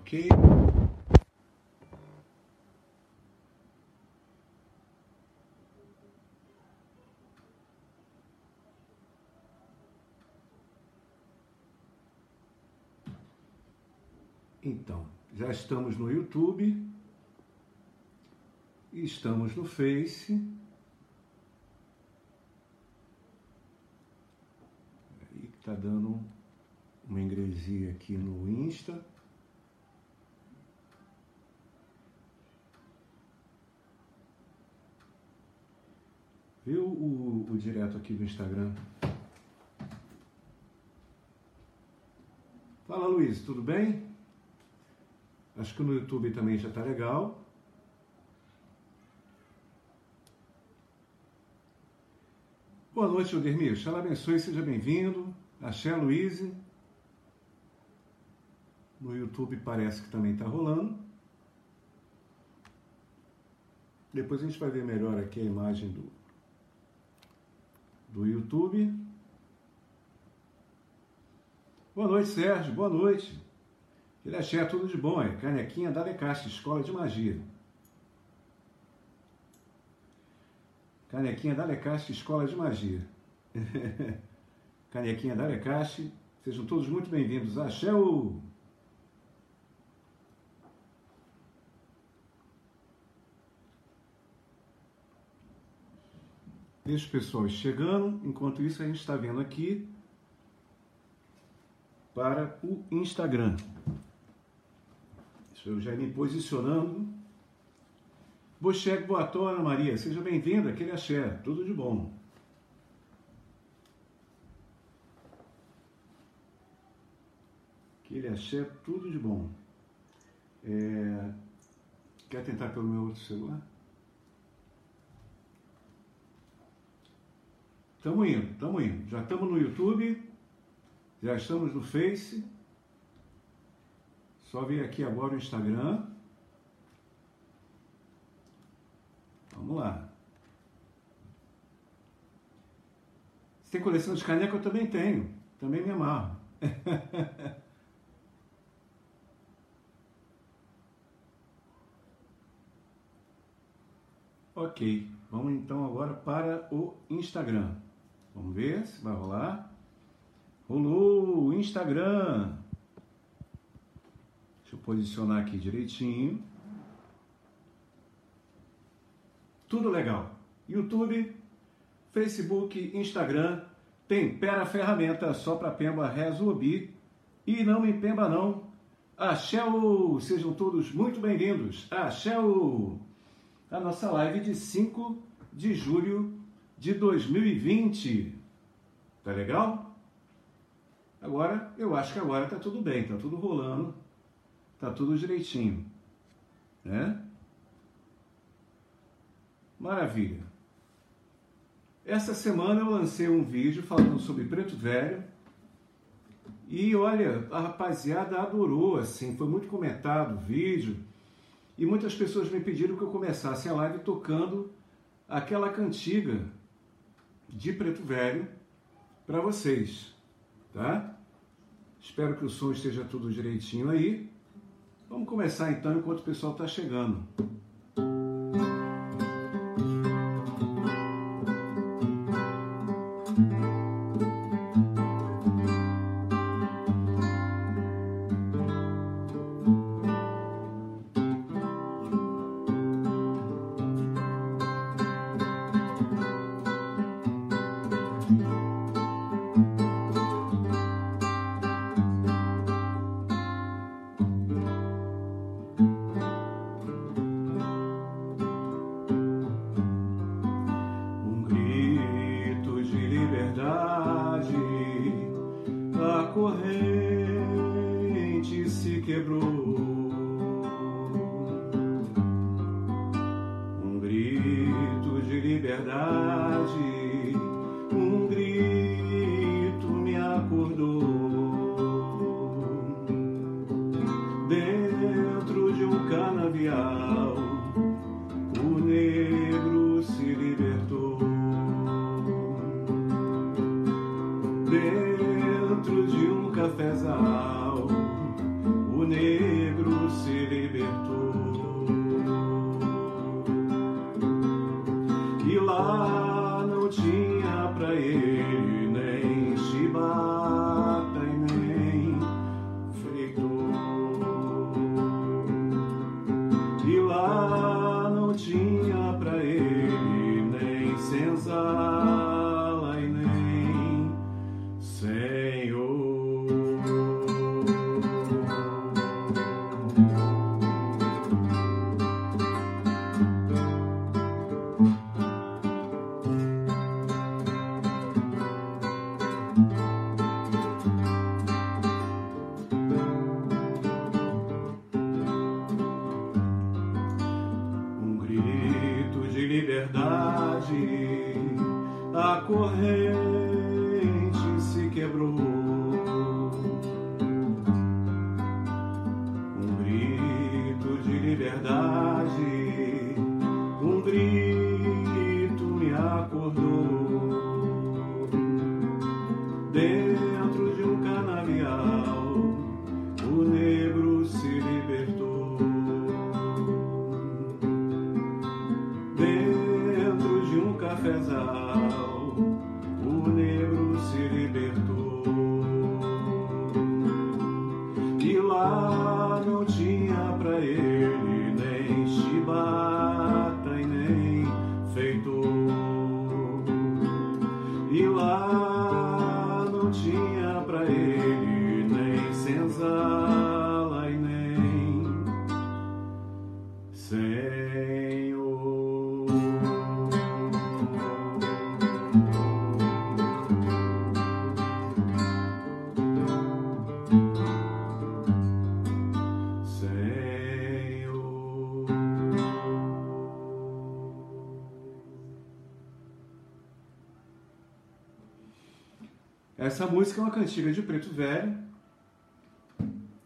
Ok. Então, já estamos no YouTube, estamos no Face. Aí está dando uma ingresia aqui no Insta. O, o direto aqui do Instagram? Fala Luiz, tudo bem? Acho que no YouTube também já está legal. Boa noite, Odemir. Xalá abençoe, seja bem-vindo. Axé Luiz. No YouTube parece que também está rolando. Depois a gente vai ver melhor aqui a imagem do, do YouTube. Boa noite, Sérgio. Boa noite. Ele é tudo de bom, é Canequinha da Lecaste, Escola de Magia. Canequinha da Lecaste, Escola de Magia. Canequinha da Lecaste, sejam todos muito bem-vindos. Axé. Deixa o pessoal chegando. Enquanto isso, a gente está vendo aqui para o Instagram. Eu já me posicionando. Bocheque, boa tarde, Maria. Seja bem-vinda, aquele axé. Tudo de bom. Aquele axé, tudo de bom. É... Quer tentar pelo meu outro celular? Estamos indo, estamos indo. Já estamos no YouTube, já estamos no Face. Só vir aqui agora o Instagram. Vamos lá. Você tem coleção de caneca? Eu também tenho. Também me amarro. ok. Vamos então agora para o Instagram. Vamos ver se vai rolar. Rolou o Instagram. Deixa eu posicionar aqui direitinho. Tudo legal. YouTube, Facebook, Instagram, tem Pera Ferramenta só para Pemba Resolbi. E não me pemba não. Axéu! Sejam todos muito bem-vindos. Axéu! A nossa live de 5 de julho de 2020. Tá legal? Agora, eu acho que agora tá tudo bem, tá tudo rolando. Tá tudo direitinho, né? Maravilha. Essa semana eu lancei um vídeo falando sobre preto velho e olha, a rapaziada adorou, assim, foi muito comentado o vídeo e muitas pessoas me pediram que eu começasse a live tocando aquela cantiga de preto velho para vocês, tá? Espero que o som esteja tudo direitinho aí. Vamos começar então enquanto o pessoal está chegando. Dentro Essa música é uma cantiga de Preto Velho,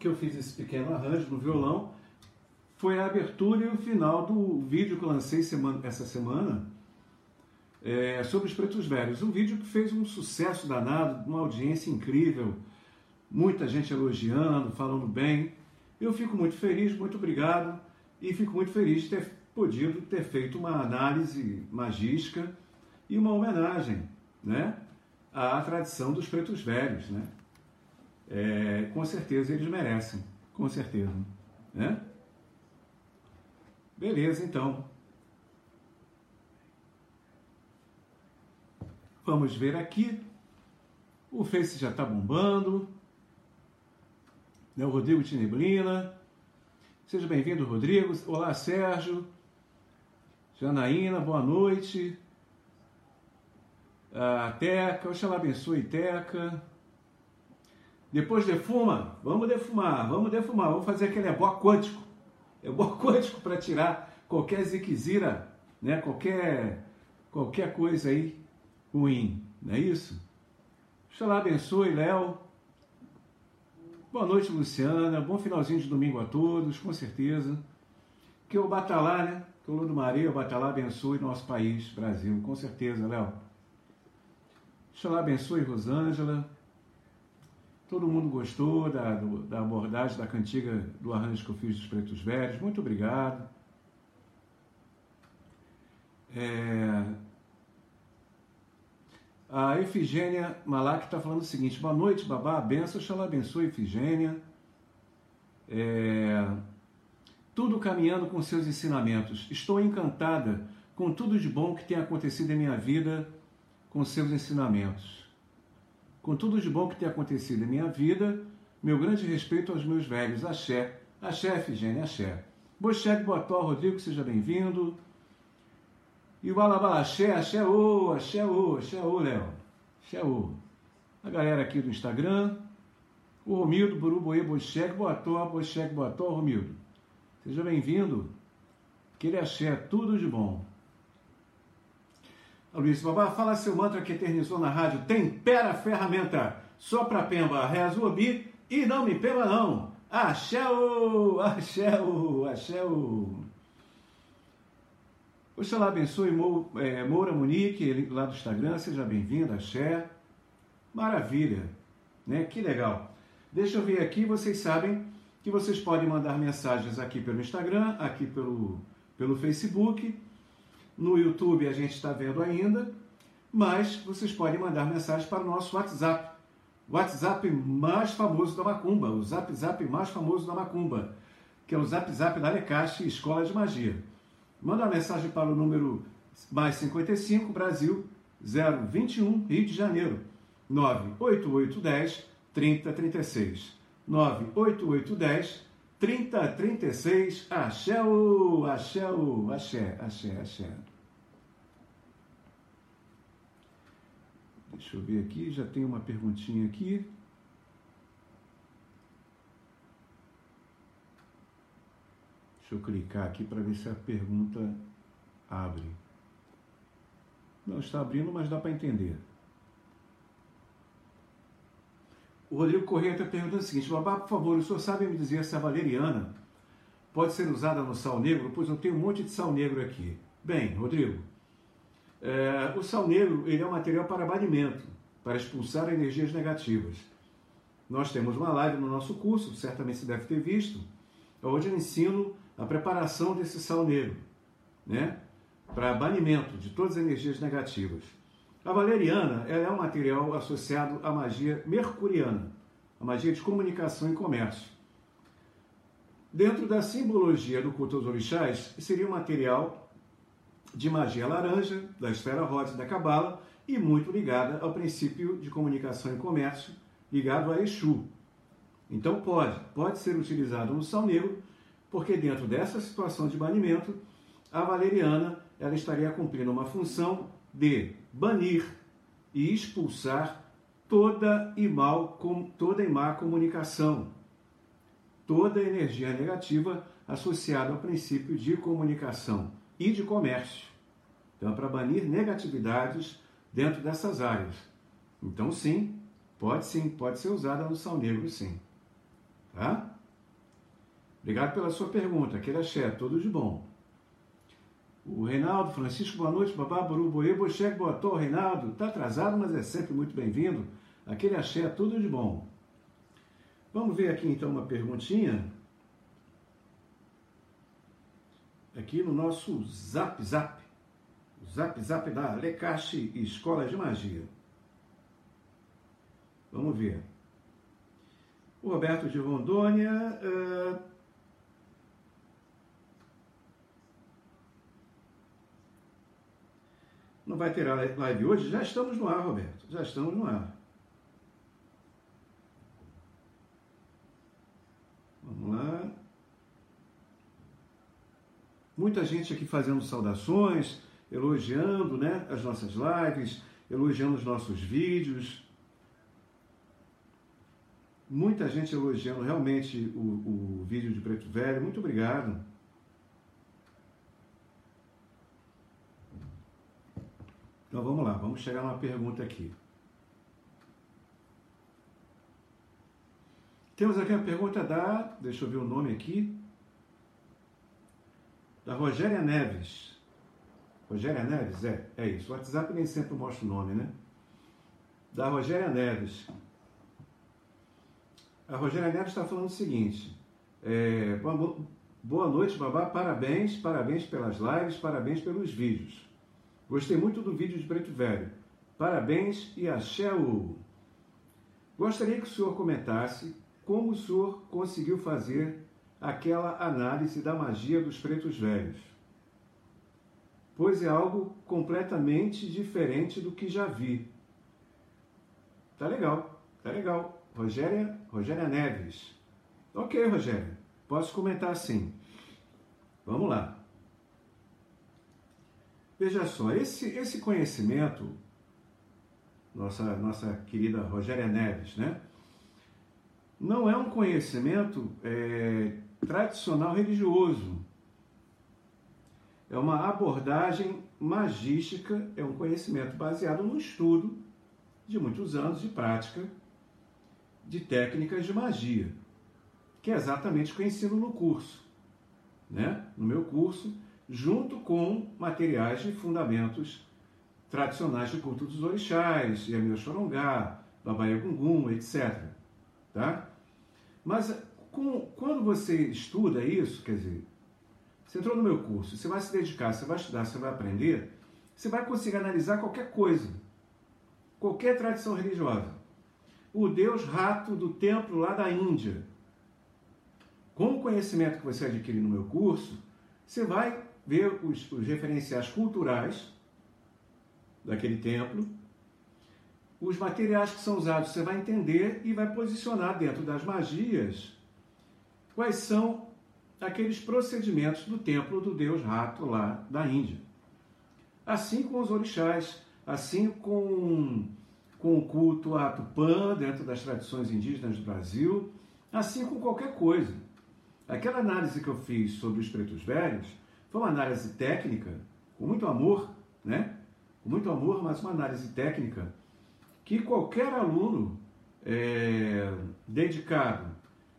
que eu fiz esse pequeno arranjo no violão. Foi a abertura e o final do vídeo que eu lancei semana, essa semana é, sobre os Pretos Velhos. Um vídeo que fez um sucesso danado, uma audiência incrível, muita gente elogiando, falando bem. Eu fico muito feliz, muito obrigado e fico muito feliz de ter podido ter feito uma análise magística e uma homenagem, né? À tradição dos pretos velhos, né? É, com certeza eles merecem, com certeza, né? Beleza, então. Vamos ver aqui. O Face já está bombando. Né? O Rodrigo Tineblina. Seja bem-vindo, Rodrigo. Olá, Sérgio. Janaína, boa noite a Teca, Oxalá abençoe Teca. Depois defuma, vamos defumar, vamos defumar, vamos fazer aquele ebó quântico. Ebó quântico para tirar qualquer ziquezira, né? qualquer, qualquer coisa aí ruim, não é isso? Oxalá abençoe, Léo. Boa noite, Luciana. Bom finalzinho de domingo a todos, com certeza. Que o Batalá, né? Que o Ludo Maria, o Batalá abençoe nosso país, Brasil, com certeza, Léo. Oxalá abençoe Rosângela. Todo mundo gostou da, do, da abordagem da cantiga do arranjo que eu fiz dos Pretos Velhos. Muito obrigado. É... A Efigênia Malak está falando o seguinte: boa noite, babá, benção, Oxalá abençoe Efigênia. É... Tudo caminhando com seus ensinamentos. Estou encantada com tudo de bom que tem acontecido em minha vida com seus ensinamentos. Com tudo de bom que tem acontecido em minha vida, meu grande respeito aos meus velhos. Axé, axé, Efigênia, axé. Bocheque Botó, Rodrigo, seja bem-vindo. E o Alabala, axé, axé, ô, axé, ô, axé, ô, Léo. Axé, ô. A galera aqui do Instagram. O Romildo, Buruboê, Bocheque, Botó, Bocheque, Botó, Romildo. Seja bem-vindo. Aquele axé, tudo de bom. Luiz Babá, fala seu mantra que eternizou na rádio. Tempera a ferramenta. Só pra Pemba, o obi e não me pemba não. Axéu, axéu, axéu. Oxalá abençoe é, Moura Monique, lá do Instagram, seja bem-vindo, axé. Maravilha, né? Que legal. Deixa eu ver aqui, vocês sabem que vocês podem mandar mensagens aqui pelo Instagram, aqui pelo, pelo Facebook no YouTube a gente está vendo ainda, mas vocês podem mandar mensagens para o nosso WhatsApp. WhatsApp mais famoso da Macumba, o Zap Zap mais famoso da Macumba, que é o Zap Zap da Alecaste Escola de Magia. Manda uma mensagem para o número mais 55 Brasil 021 Rio de Janeiro 98810 3036 98810 3036, axé, o, axé, o, axé, axé, axé. Deixa eu ver aqui, já tem uma perguntinha aqui. Deixa eu clicar aqui para ver se a pergunta abre. Não está abrindo, mas dá para entender. O Rodrigo Correia está perguntando o seguinte: Babá, por favor, o senhor sabe me dizer se a valeriana pode ser usada no sal negro? Pois eu tenho um monte de sal negro aqui. Bem, Rodrigo, é, o sal negro ele é um material para banimento, para expulsar energias negativas. Nós temos uma live no nosso curso, certamente você deve ter visto, onde eu ensino a preparação desse sal negro, né? Para banimento de todas as energias negativas. A valeriana é um material associado à magia mercuriana, a magia de comunicação e comércio. Dentro da simbologia do culto aos orixás, seria um material de magia laranja, da esfera rosa da cabala, e muito ligada ao princípio de comunicação e comércio, ligado a Exu. Então pode, pode ser utilizado no sal negro, porque dentro dessa situação de banimento, a valeriana ela estaria cumprindo uma função de banir e expulsar toda e mal, toda e má comunicação, toda energia negativa associada ao princípio de comunicação e de comércio. Então, é para banir negatividades dentro dessas áreas. Então, sim, pode sim, pode ser usada no sal negro, sim. Tá? Obrigado pela sua pergunta. Aquele axé, tudo de bom. O Reinaldo Francisco, boa noite, babá, buru, boê, bocheque, tarde, Reinaldo. Está atrasado, mas é sempre muito bem-vindo. Aquele axé, tudo de bom. Vamos ver aqui então uma perguntinha. Aqui no nosso Zap Zap. Zap Zap da Lecache Escola de Magia. Vamos ver. O Roberto de Rondônia. Uh Não vai ter live hoje? Já estamos no ar, Roberto. Já estamos no ar. Vamos lá. Muita gente aqui fazendo saudações, elogiando né, as nossas lives, elogiando os nossos vídeos. Muita gente elogiando realmente o, o vídeo de Preto Velho. Muito obrigado. Então vamos lá, vamos chegar numa pergunta aqui. Temos aqui a pergunta da, deixa eu ver o nome aqui, da Rogéria Neves. Rogéria Neves? É, é isso. O WhatsApp nem sempre mostra o nome, né? Da Rogéria Neves. A Rogéria Neves está falando o seguinte: é, boa noite, babá. Parabéns, parabéns pelas lives, parabéns pelos vídeos. Gostei muito do vídeo de Preto Velho. Parabéns e axé. Gostaria que o senhor comentasse como o senhor conseguiu fazer aquela análise da magia dos pretos velhos. Pois é algo completamente diferente do que já vi. Tá legal, tá legal. Rogéria, Rogéria Neves. Ok, Rogéria, posso comentar sim. Vamos lá. Veja só, esse, esse conhecimento, nossa, nossa querida Rogéria Neves, né? Não é um conhecimento é, tradicional religioso. É uma abordagem magística, é um conhecimento baseado no estudo de muitos anos de prática de técnicas de magia, que é exatamente o que eu ensino no curso. Né? No meu curso, junto com materiais de fundamentos tradicionais de culto dos orixás, Yamil Chorongá, Babaia Gungun, etc. Tá? Mas com, quando você estuda isso, quer dizer, você entrou no meu curso, você vai se dedicar, você vai estudar, você vai aprender, você vai conseguir analisar qualquer coisa, qualquer tradição religiosa. O deus rato do templo lá da Índia. Com o conhecimento que você adquire no meu curso, você vai ver os, os referenciais culturais daquele templo, os materiais que são usados, você vai entender e vai posicionar dentro das magias quais são aqueles procedimentos do templo do deus rato lá da Índia. Assim com os orixás, assim com, com o culto a Tupã dentro das tradições indígenas do Brasil, assim com qualquer coisa. Aquela análise que eu fiz sobre os pretos velhos foi uma análise técnica, com muito amor, né? Com muito amor, mas uma análise técnica que qualquer aluno é, dedicado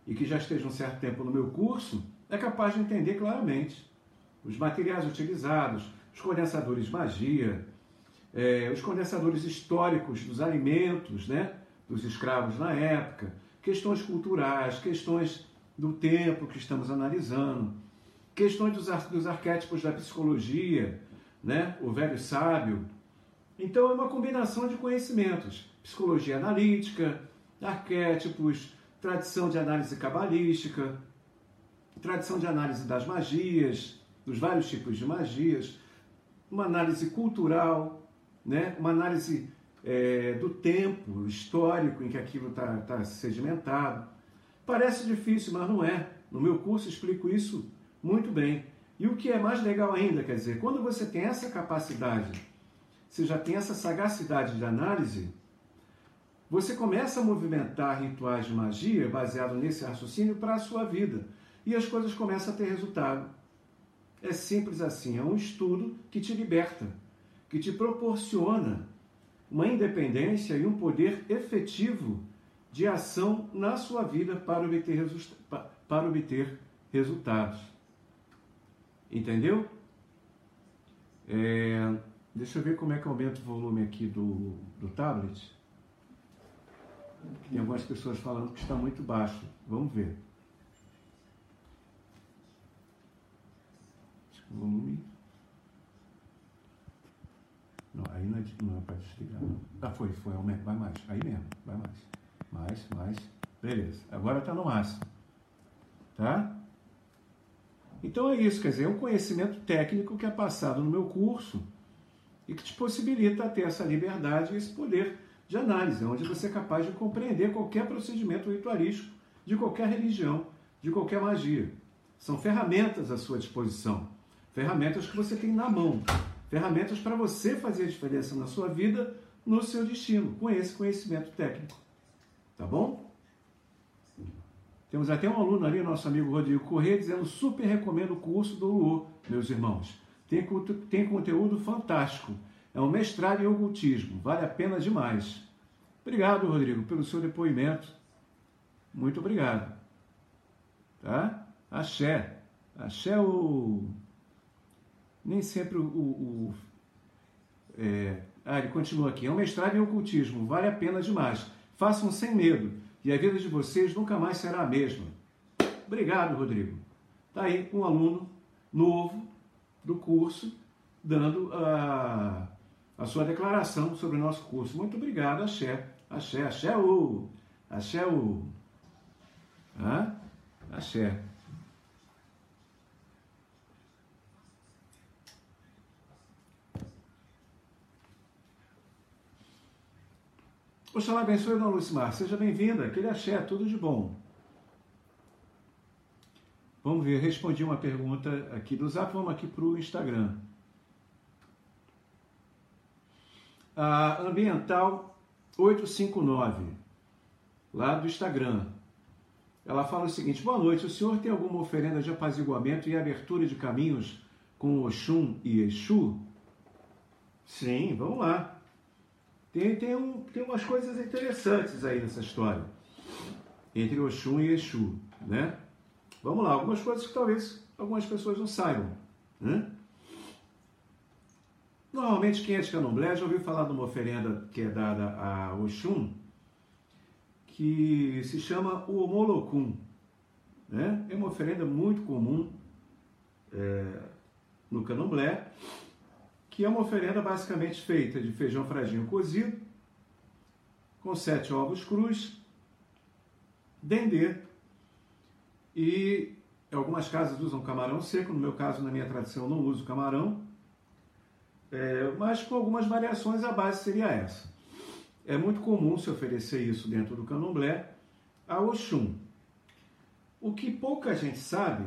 e que já esteja um certo tempo no meu curso é capaz de entender claramente os materiais utilizados, os condensadores de magia, é, os condensadores históricos dos alimentos, né, dos escravos na época, questões culturais, questões do tempo que estamos analisando, questões dos, ar, dos arquétipos da psicologia, né? o velho sábio. Então é uma combinação de conhecimentos: psicologia analítica, arquétipos, tradição de análise cabalística, tradição de análise das magias, dos vários tipos de magias, uma análise cultural, né? uma análise é, do tempo histórico em que aquilo está tá sedimentado. Parece difícil, mas não é. No meu curso explico isso muito bem. E o que é mais legal ainda, quer dizer, quando você tem essa capacidade, você já tem essa sagacidade de análise, você começa a movimentar rituais de magia baseado nesse raciocínio para a sua vida. E as coisas começam a ter resultado. É simples assim, é um estudo que te liberta, que te proporciona uma independência e um poder efetivo de ação na sua vida para obter, para obter resultados. Entendeu? É, deixa eu ver como é que aumenta o volume aqui do, do tablet. Tem algumas pessoas falando que está muito baixo. Vamos ver. Volume. Não, aí não é, não é para desligar. Não. Ah, foi, foi, vai mais. Aí mesmo, vai mais. Mais, mais. Beleza. Agora está no máximo. Tá? Então é isso, quer dizer, é um conhecimento técnico que é passado no meu curso e que te possibilita ter essa liberdade e esse poder de análise, onde você é capaz de compreender qualquer procedimento ritualístico de qualquer religião, de qualquer magia. São ferramentas à sua disposição, ferramentas que você tem na mão, ferramentas para você fazer a diferença na sua vida, no seu destino, com esse conhecimento técnico. Tá bom? Temos até um aluno ali, nosso amigo Rodrigo Corrêa, dizendo: super recomendo o curso do Luô, meus irmãos. Tem, tem conteúdo fantástico é um mestrado em ocultismo, vale a pena demais. Obrigado, Rodrigo, pelo seu depoimento. Muito obrigado. Tá? Axé. Axé é o. Nem sempre o. o, o é... Ah, ele continua aqui. É um mestrado em ocultismo, vale a pena demais. Façam sem medo e a vida de vocês nunca mais será a mesma. Obrigado, Rodrigo. Tá aí um aluno novo do curso dando a a sua declaração sobre o nosso curso. Muito obrigado, Axé. Axé, Axé o. Axé o. Hã? Axé. Oxalá abençoe, Dona Lucimar. Seja bem-vinda. Aquele axé, tudo de bom. Vamos ver, respondi uma pergunta aqui do Zap, vamos aqui para o Instagram. a Ambiental 859, lá do Instagram. Ela fala o seguinte: Boa noite, o senhor tem alguma oferenda de apaziguamento e abertura de caminhos com Oxum e Exu? Sim, vamos lá. Tem, tem, um, tem umas coisas interessantes aí nessa história. Entre Oxum e Exu, né? Vamos lá, algumas coisas que talvez algumas pessoas não saibam, né? Normalmente quem é de candomblé já ouviu falar de uma oferenda que é dada a Oxum, que se chama o Omolocum. Né? É uma oferenda muito comum é, no candomblé, que é uma oferenda basicamente feita de feijão fradinho cozido, com sete ovos crus, dendê e algumas casas usam camarão seco, no meu caso, na minha tradição, não uso camarão, é, mas com algumas variações a base seria essa. É muito comum se oferecer isso dentro do candomblé a Oxum. O que pouca gente sabe,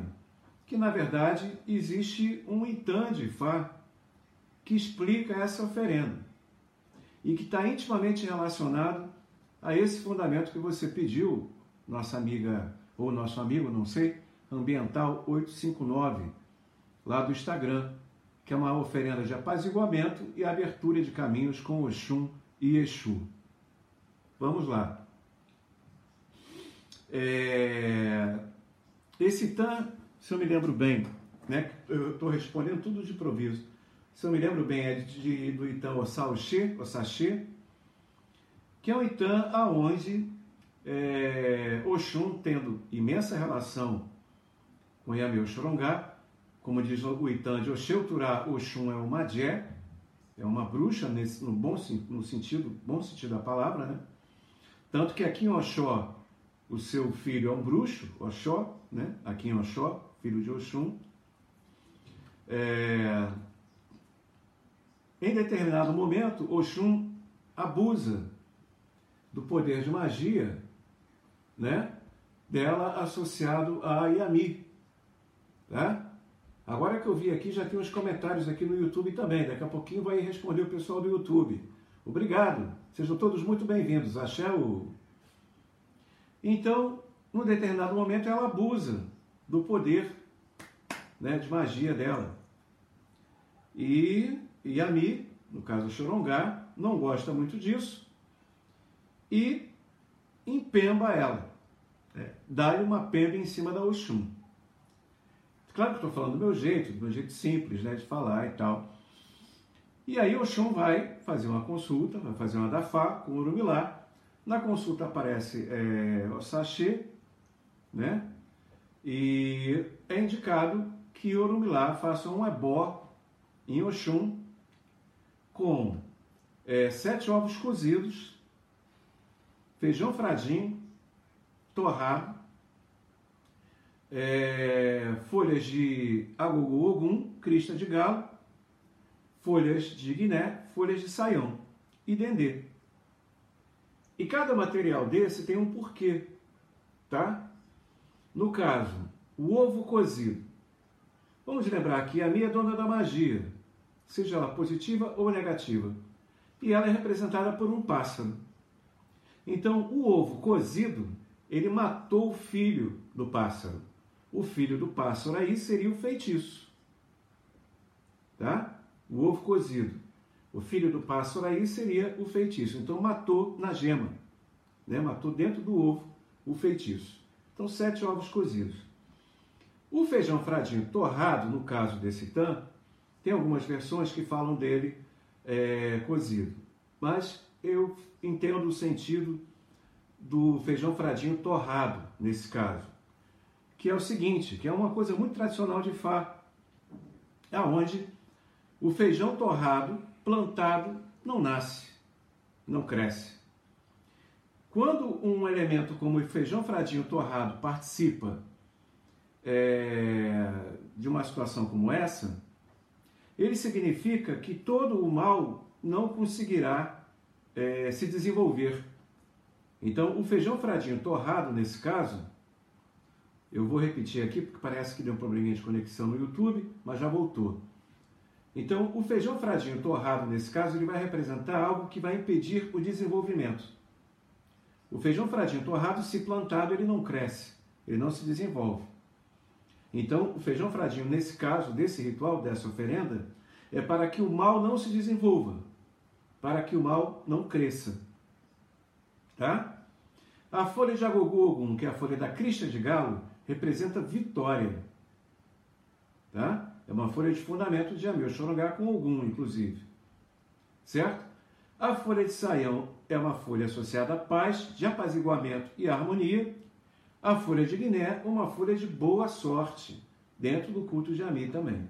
que na verdade existe um Itã de Fá que explica essa oferenda e que está intimamente relacionado a esse fundamento que você pediu, nossa amiga ou nosso amigo, não sei, Ambiental 859, lá do Instagram que é uma oferenda de apaziguamento e abertura de caminhos com Oxum e Exu. Vamos lá. É... Esse tan, se eu me lembro bem, né, eu estou respondendo tudo de improviso. Se eu me lembro bem, é de, do Itã Ossaoxê, Ossachê, que é um Itã aonde é, Oxum, tendo imensa relação com Yameu Xorongá, como diz o Itan de Oxeuturá, Oxum é uma Jé, é uma bruxa nesse, no bom no sentido, bom sentido da palavra, né? Tanto que aqui em Oxó, o seu filho é um bruxo, Oxó, né? Aqui em Oxó, filho de Oxum. É... em determinado momento, Oxum abusa do poder de magia, né? Dela associado a Yami, né? Agora que eu vi aqui, já tem uns comentários aqui no YouTube também. Daqui a pouquinho vai responder o pessoal do YouTube. Obrigado. Sejam todos muito bem-vindos. Axé. Então, num determinado momento, ela abusa do poder né, de magia dela. E Yami, no caso Chorongá, não gosta muito disso e empemba ela. É, Dá-lhe uma pemba em cima da Oxum. Claro que estou falando do meu jeito, do meu jeito simples né, de falar e tal. E aí Oxum vai fazer uma consulta, vai fazer uma dafá com o Urumilá. Na consulta aparece é, o sachê, né? E é indicado que Orumilá faça um ebó em Oxum com é, sete ovos cozidos, feijão fradinho, torrado, é, folhas de agogo ogum, crista de galo, folhas de guiné, folhas de saião e dendê. E cada material desse tem um porquê, tá? No caso, o ovo cozido. Vamos lembrar que a minha é dona da magia, seja ela positiva ou negativa. E ela é representada por um pássaro. Então, o ovo cozido, ele matou o filho do pássaro. O filho do pássaro aí seria o feitiço. Tá? O ovo cozido. O filho do pássaro aí seria o feitiço. Então, matou na gema. Né? Matou dentro do ovo o feitiço. Então, sete ovos cozidos. O feijão fradinho torrado, no caso desse tan, tem algumas versões que falam dele é, cozido. Mas eu entendo o sentido do feijão fradinho torrado, nesse caso. Que é o seguinte, que é uma coisa muito tradicional de Fá, aonde o feijão torrado, plantado, não nasce, não cresce. Quando um elemento como o feijão fradinho torrado participa é, de uma situação como essa, ele significa que todo o mal não conseguirá é, se desenvolver. Então, o feijão fradinho torrado, nesse caso, eu vou repetir aqui porque parece que deu um probleminha de conexão no YouTube, mas já voltou. Então, o feijão fradinho torrado, nesse caso, ele vai representar algo que vai impedir o desenvolvimento. O feijão fradinho torrado, se plantado, ele não cresce, ele não se desenvolve. Então, o feijão fradinho, nesse caso, desse ritual, dessa oferenda, é para que o mal não se desenvolva, para que o mal não cresça. Tá? A folha de Agogogum, que é a folha da crista de galo, representa vitória. Tá? É uma folha de fundamento de Amil Xorongá com Ogum, inclusive. Certo? A folha de Saião é uma folha associada à paz, de apaziguamento e harmonia a folha de Guiné, uma folha de boa sorte, dentro do culto de Ami também.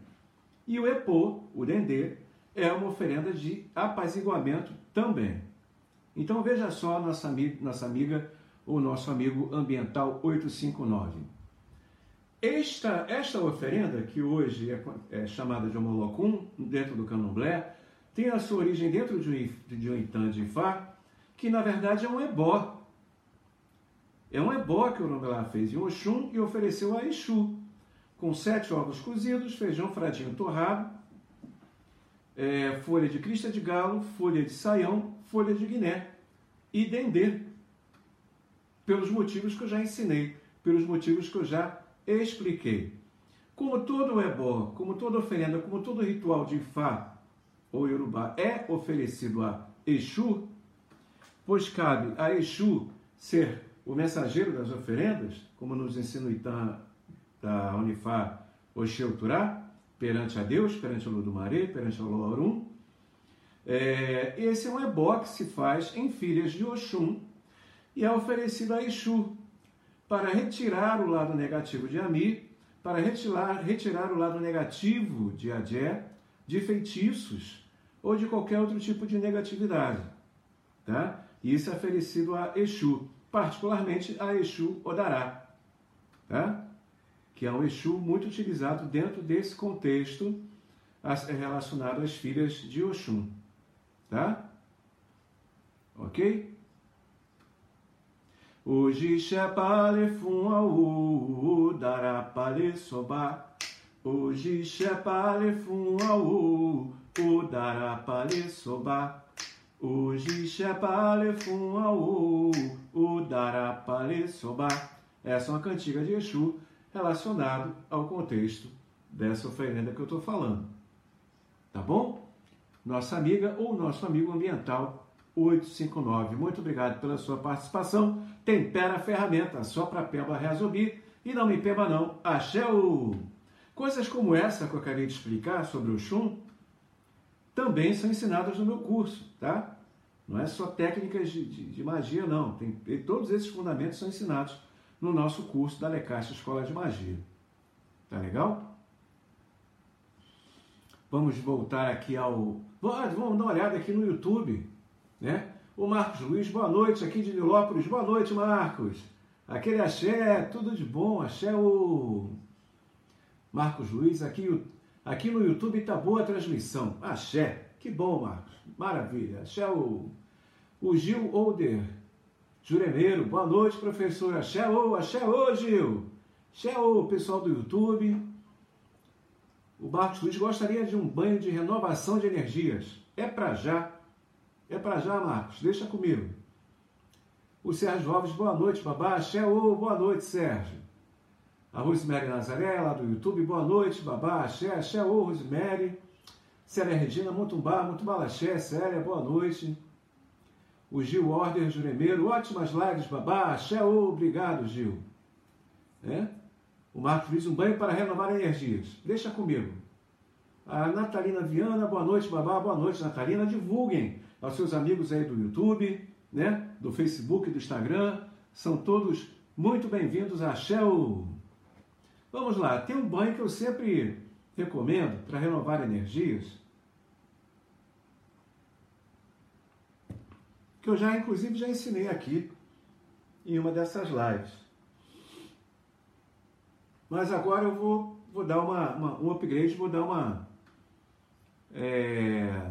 E o Epô, o Dendê, é uma oferenda de apaziguamento também. Então veja só nossa amiga, nossa amiga ou nosso amigo ambiental 859. Esta, esta oferenda, que hoje é, é chamada de Homolocum, dentro do candomblé, tem a sua origem dentro de um, de um de Ifá, que na verdade é um ebó, é um ebó que o Urubelá fez em Oxum e ofereceu a Exu, com sete ovos cozidos, feijão fradinho torrado, é, folha de crista de galo, folha de saião, folha de guiné e dendê, pelos motivos que eu já ensinei, pelos motivos que eu já expliquei. Como todo ebó, como toda oferenda, como todo ritual de Ifá ou Yorubá é oferecido a Exu, pois cabe a Exu ser o mensageiro das oferendas, como nos ensina o Itã da Unifá Oxeuturá, perante a Deus, perante o Ludumaré, perante o Lorum. É, esse é um ebó que se faz em filhas de Oxum e é oferecido a Exu para retirar o lado negativo de Ami, para retirar, retirar o lado negativo de Adé, de feitiços ou de qualquer outro tipo de negatividade. Tá? E isso é oferecido a Exu particularmente a Exu Odará, tá? que é um Exu muito utilizado dentro desse contexto relacionado às filhas de Oxum. Tá? Ok? Hoje Shepale fun au darapale soba. Hoje Shepale fun au darapale soba. Shepale fun au darapale soba. Essa é uma cantiga de Exu relacionado ao contexto dessa oferenda que eu estou falando. Tá bom? Nossa amiga ou nosso amigo ambiental 859. Muito obrigado pela sua participação. Tempera a ferramenta só para Pemba resolver e não me pemba não. Axé o... Coisas como essa que eu acabei de explicar sobre o chum também são ensinadas no meu curso, tá? Não é só técnicas de, de, de magia, não. Tem, todos esses fundamentos são ensinados no nosso curso da Lecaixa Escola de Magia. Tá legal? Vamos voltar aqui ao. Vamos dar uma olhada aqui no YouTube. Né? O Marcos Luiz, boa noite, aqui de Nilópolis. Boa noite, Marcos. Aquele axé, tudo de bom. Axé o. Marcos Luiz, aqui, aqui no YouTube tá boa a transmissão. Axé, que bom, Marcos. Maravilha. Axé o. O Gil Older. Juremeiro, boa noite, professor. Axé o, axé o, Gil. Axé o, pessoal do YouTube. O Marcos Luiz gostaria de um banho de renovação de energias. É para já. É para já, Marcos. Deixa comigo. O Sérgio Alves, boa noite, babá. Axé, ô, boa noite, Sérgio. A Rosemary Nazaré, lá do YouTube, boa noite, babá. Axé, axé, ô, Rosemary. Célia Regina, Mutumbá, Mutumbá Laxé, Célia, boa noite. O Gil Order Juremeiro, ótimas lives, babá. Axé, ô, obrigado, Gil. É? O Marcos diz um banho para renovar energias. Deixa comigo. A Natalina Viana, boa noite, babá. Boa noite, Natalina. Divulguem aos seus amigos aí do YouTube, né, do Facebook, do Instagram. São todos muito bem-vindos a Shell. Vamos lá, tem um banho que eu sempre recomendo para renovar energias. Que eu já, inclusive, já ensinei aqui em uma dessas lives. Mas agora eu vou, vou dar uma, uma um upgrade, vou dar uma. É,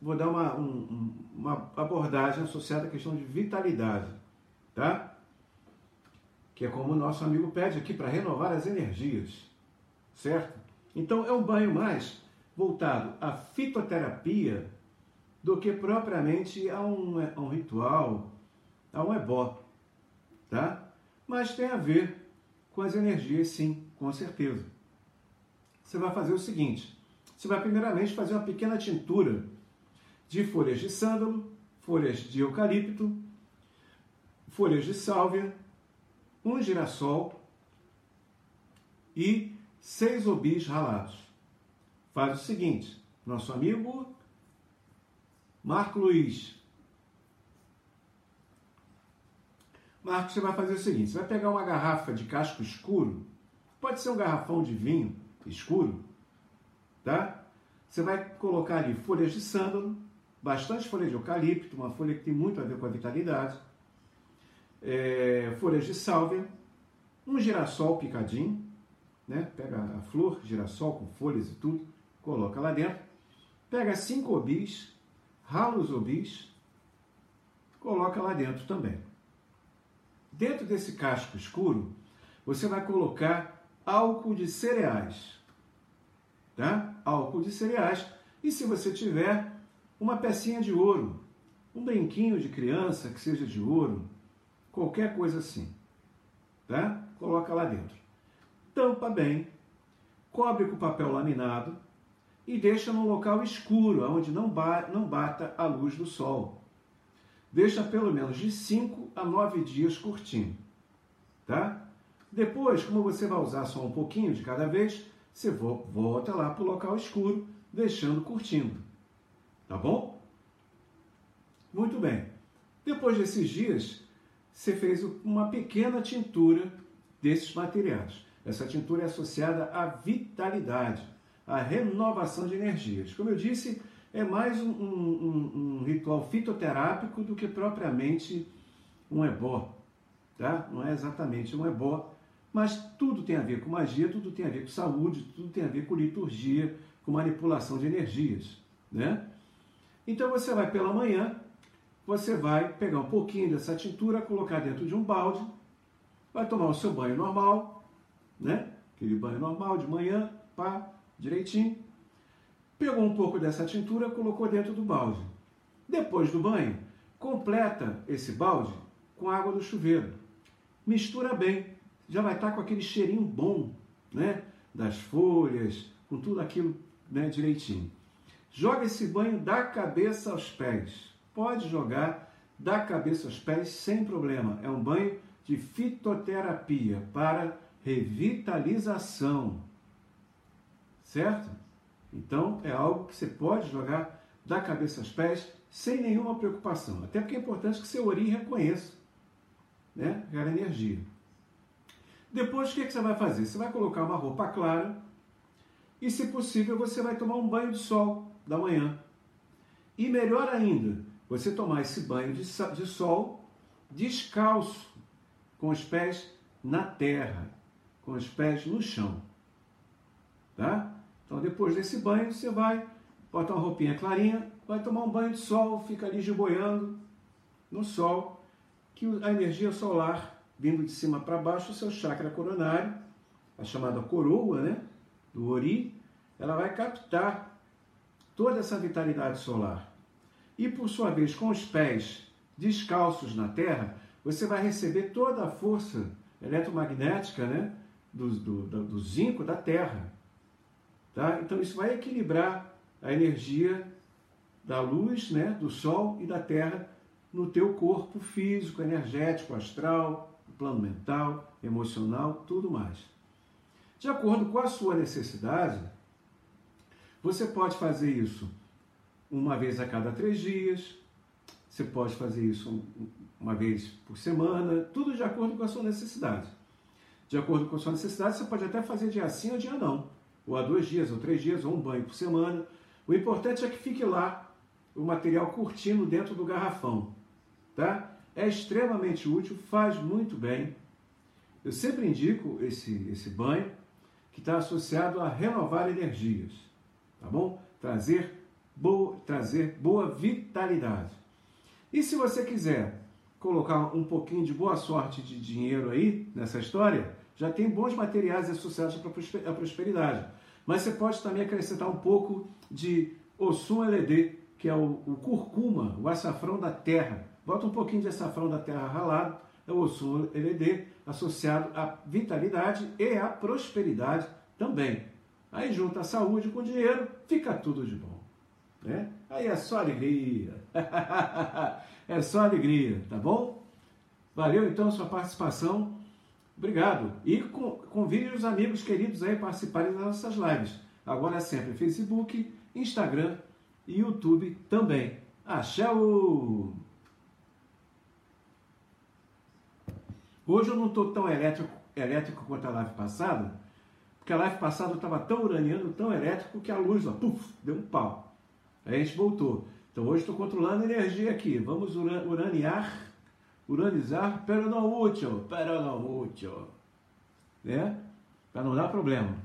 vou dar uma, um, uma abordagem associada à questão de vitalidade, tá? Que é como o nosso amigo pede aqui para renovar as energias, certo? Então é um banho mais voltado à fitoterapia do que propriamente a um, a um ritual, a um ebó, tá? Mas tem a ver com as energias, sim, com certeza. Você vai fazer o seguinte: você vai primeiramente fazer uma pequena tintura de folhas de sândalo, folhas de eucalipto, folhas de sálvia, um girassol e seis obis ralados. Faz o seguinte, nosso amigo Marco Luiz. Marcos, você vai fazer o seguinte: você vai pegar uma garrafa de casco escuro, pode ser um garrafão de vinho escuro, tá? Você vai colocar ali folhas de sândalo, bastante folha de eucalipto, uma folha que tem muito a ver com a vitalidade, é, folhas de sálvia, um girassol picadinho, né? pega a flor, girassol com folhas e tudo, coloca lá dentro, pega cinco obis, rala os obis, coloca lá dentro também. Dentro desse casco escuro, você vai colocar álcool de cereais, tá? Álcool de cereais. E se você tiver uma pecinha de ouro, um brinquinho de criança que seja de ouro, qualquer coisa assim, tá? Coloca lá dentro. Tampa bem, cobre com papel laminado e deixa num local escuro, onde não, ba não bata a luz do sol. Deixa pelo menos de 5 a 9 dias curtindo, tá? Depois, como você vai usar só um pouquinho de cada vez, você volta lá para o local escuro, deixando curtindo. Tá bom? Muito bem. Depois desses dias, você fez uma pequena tintura desses materiais. Essa tintura é associada à vitalidade, à renovação de energias. Como eu disse, é mais um, um, um ritual fitoterápico do que propriamente um ebó. Tá? Não é exatamente um ebó, mas tudo tem a ver com magia, tudo tem a ver com saúde, tudo tem a ver com liturgia, com manipulação de energias, né? Então você vai pela manhã, você vai pegar um pouquinho dessa tintura, colocar dentro de um balde, vai tomar o seu banho normal, né? Aquele banho normal de manhã, pá, direitinho. Pegou um pouco dessa tintura, colocou dentro do balde. Depois do banho, completa esse balde com água do chuveiro. Mistura bem, já vai estar com aquele cheirinho bom, né? Das folhas, com tudo aquilo né, direitinho. Joga esse banho da cabeça aos pés. Pode jogar da cabeça aos pés sem problema. É um banho de fitoterapia para revitalização. Certo? Então é algo que você pode jogar da cabeça aos pés sem nenhuma preocupação. Até porque é importante que seu ori reconheça né, aquela energia. Depois, o que, é que você vai fazer? Você vai colocar uma roupa clara e, se possível, você vai tomar um banho de sol da manhã. E melhor ainda, você tomar esse banho de, de sol descalço, com os pés na terra, com os pés no chão. Tá? Então, depois desse banho, você vai botar uma roupinha clarinha, vai tomar um banho de sol, fica ali boiando no sol, que a energia solar vindo de cima para baixo, o seu chakra coronário, a chamada coroa, né, do Ori, ela vai captar toda essa vitalidade solar. E por sua vez, com os pés descalços na terra, você vai receber toda a força eletromagnética, né, do, do, do zinco da terra. Tá? Então isso vai equilibrar a energia da luz, né, do sol e da terra no teu corpo físico, energético, astral, plano mental, emocional, tudo mais. De acordo com a sua necessidade, você pode fazer isso uma vez a cada três dias, você pode fazer isso uma vez por semana, tudo de acordo com a sua necessidade. De acordo com a sua necessidade, você pode até fazer dia sim ou dia não, ou a dois dias, ou três dias, ou um banho por semana. O importante é que fique lá o material curtindo dentro do garrafão, tá? é extremamente útil, faz muito bem. Eu sempre indico esse, esse banho que está associado a renovar energias, tá bom? Trazer boa, trazer boa vitalidade. E se você quiser colocar um pouquinho de boa sorte de dinheiro aí nessa história, já tem bons materiais associados à prosperidade. Mas você pode também acrescentar um pouco de Osum LED, que é o, o curcuma, o açafrão da terra Bota um pouquinho de açafrão da terra ralado, é o osso LD, associado à vitalidade e à prosperidade também. Aí junta a saúde com dinheiro, fica tudo de bom. Né? Aí é só alegria. é só alegria, tá bom? Valeu então a sua participação. Obrigado. E convide os amigos queridos aí a participarem das nossas lives. Agora é sempre Facebook, Instagram e YouTube também. Axé! Hoje eu não estou tão elétrico, elétrico quanto a live passada, porque a live passada estava tão uraniano, tão elétrico, que a luz, ó, puf, deu um pau. Aí a gente voltou. Então hoje estou controlando a energia aqui. Vamos uranear, uranizar, pero não útil, pero não útil. Né? Para não dar problema.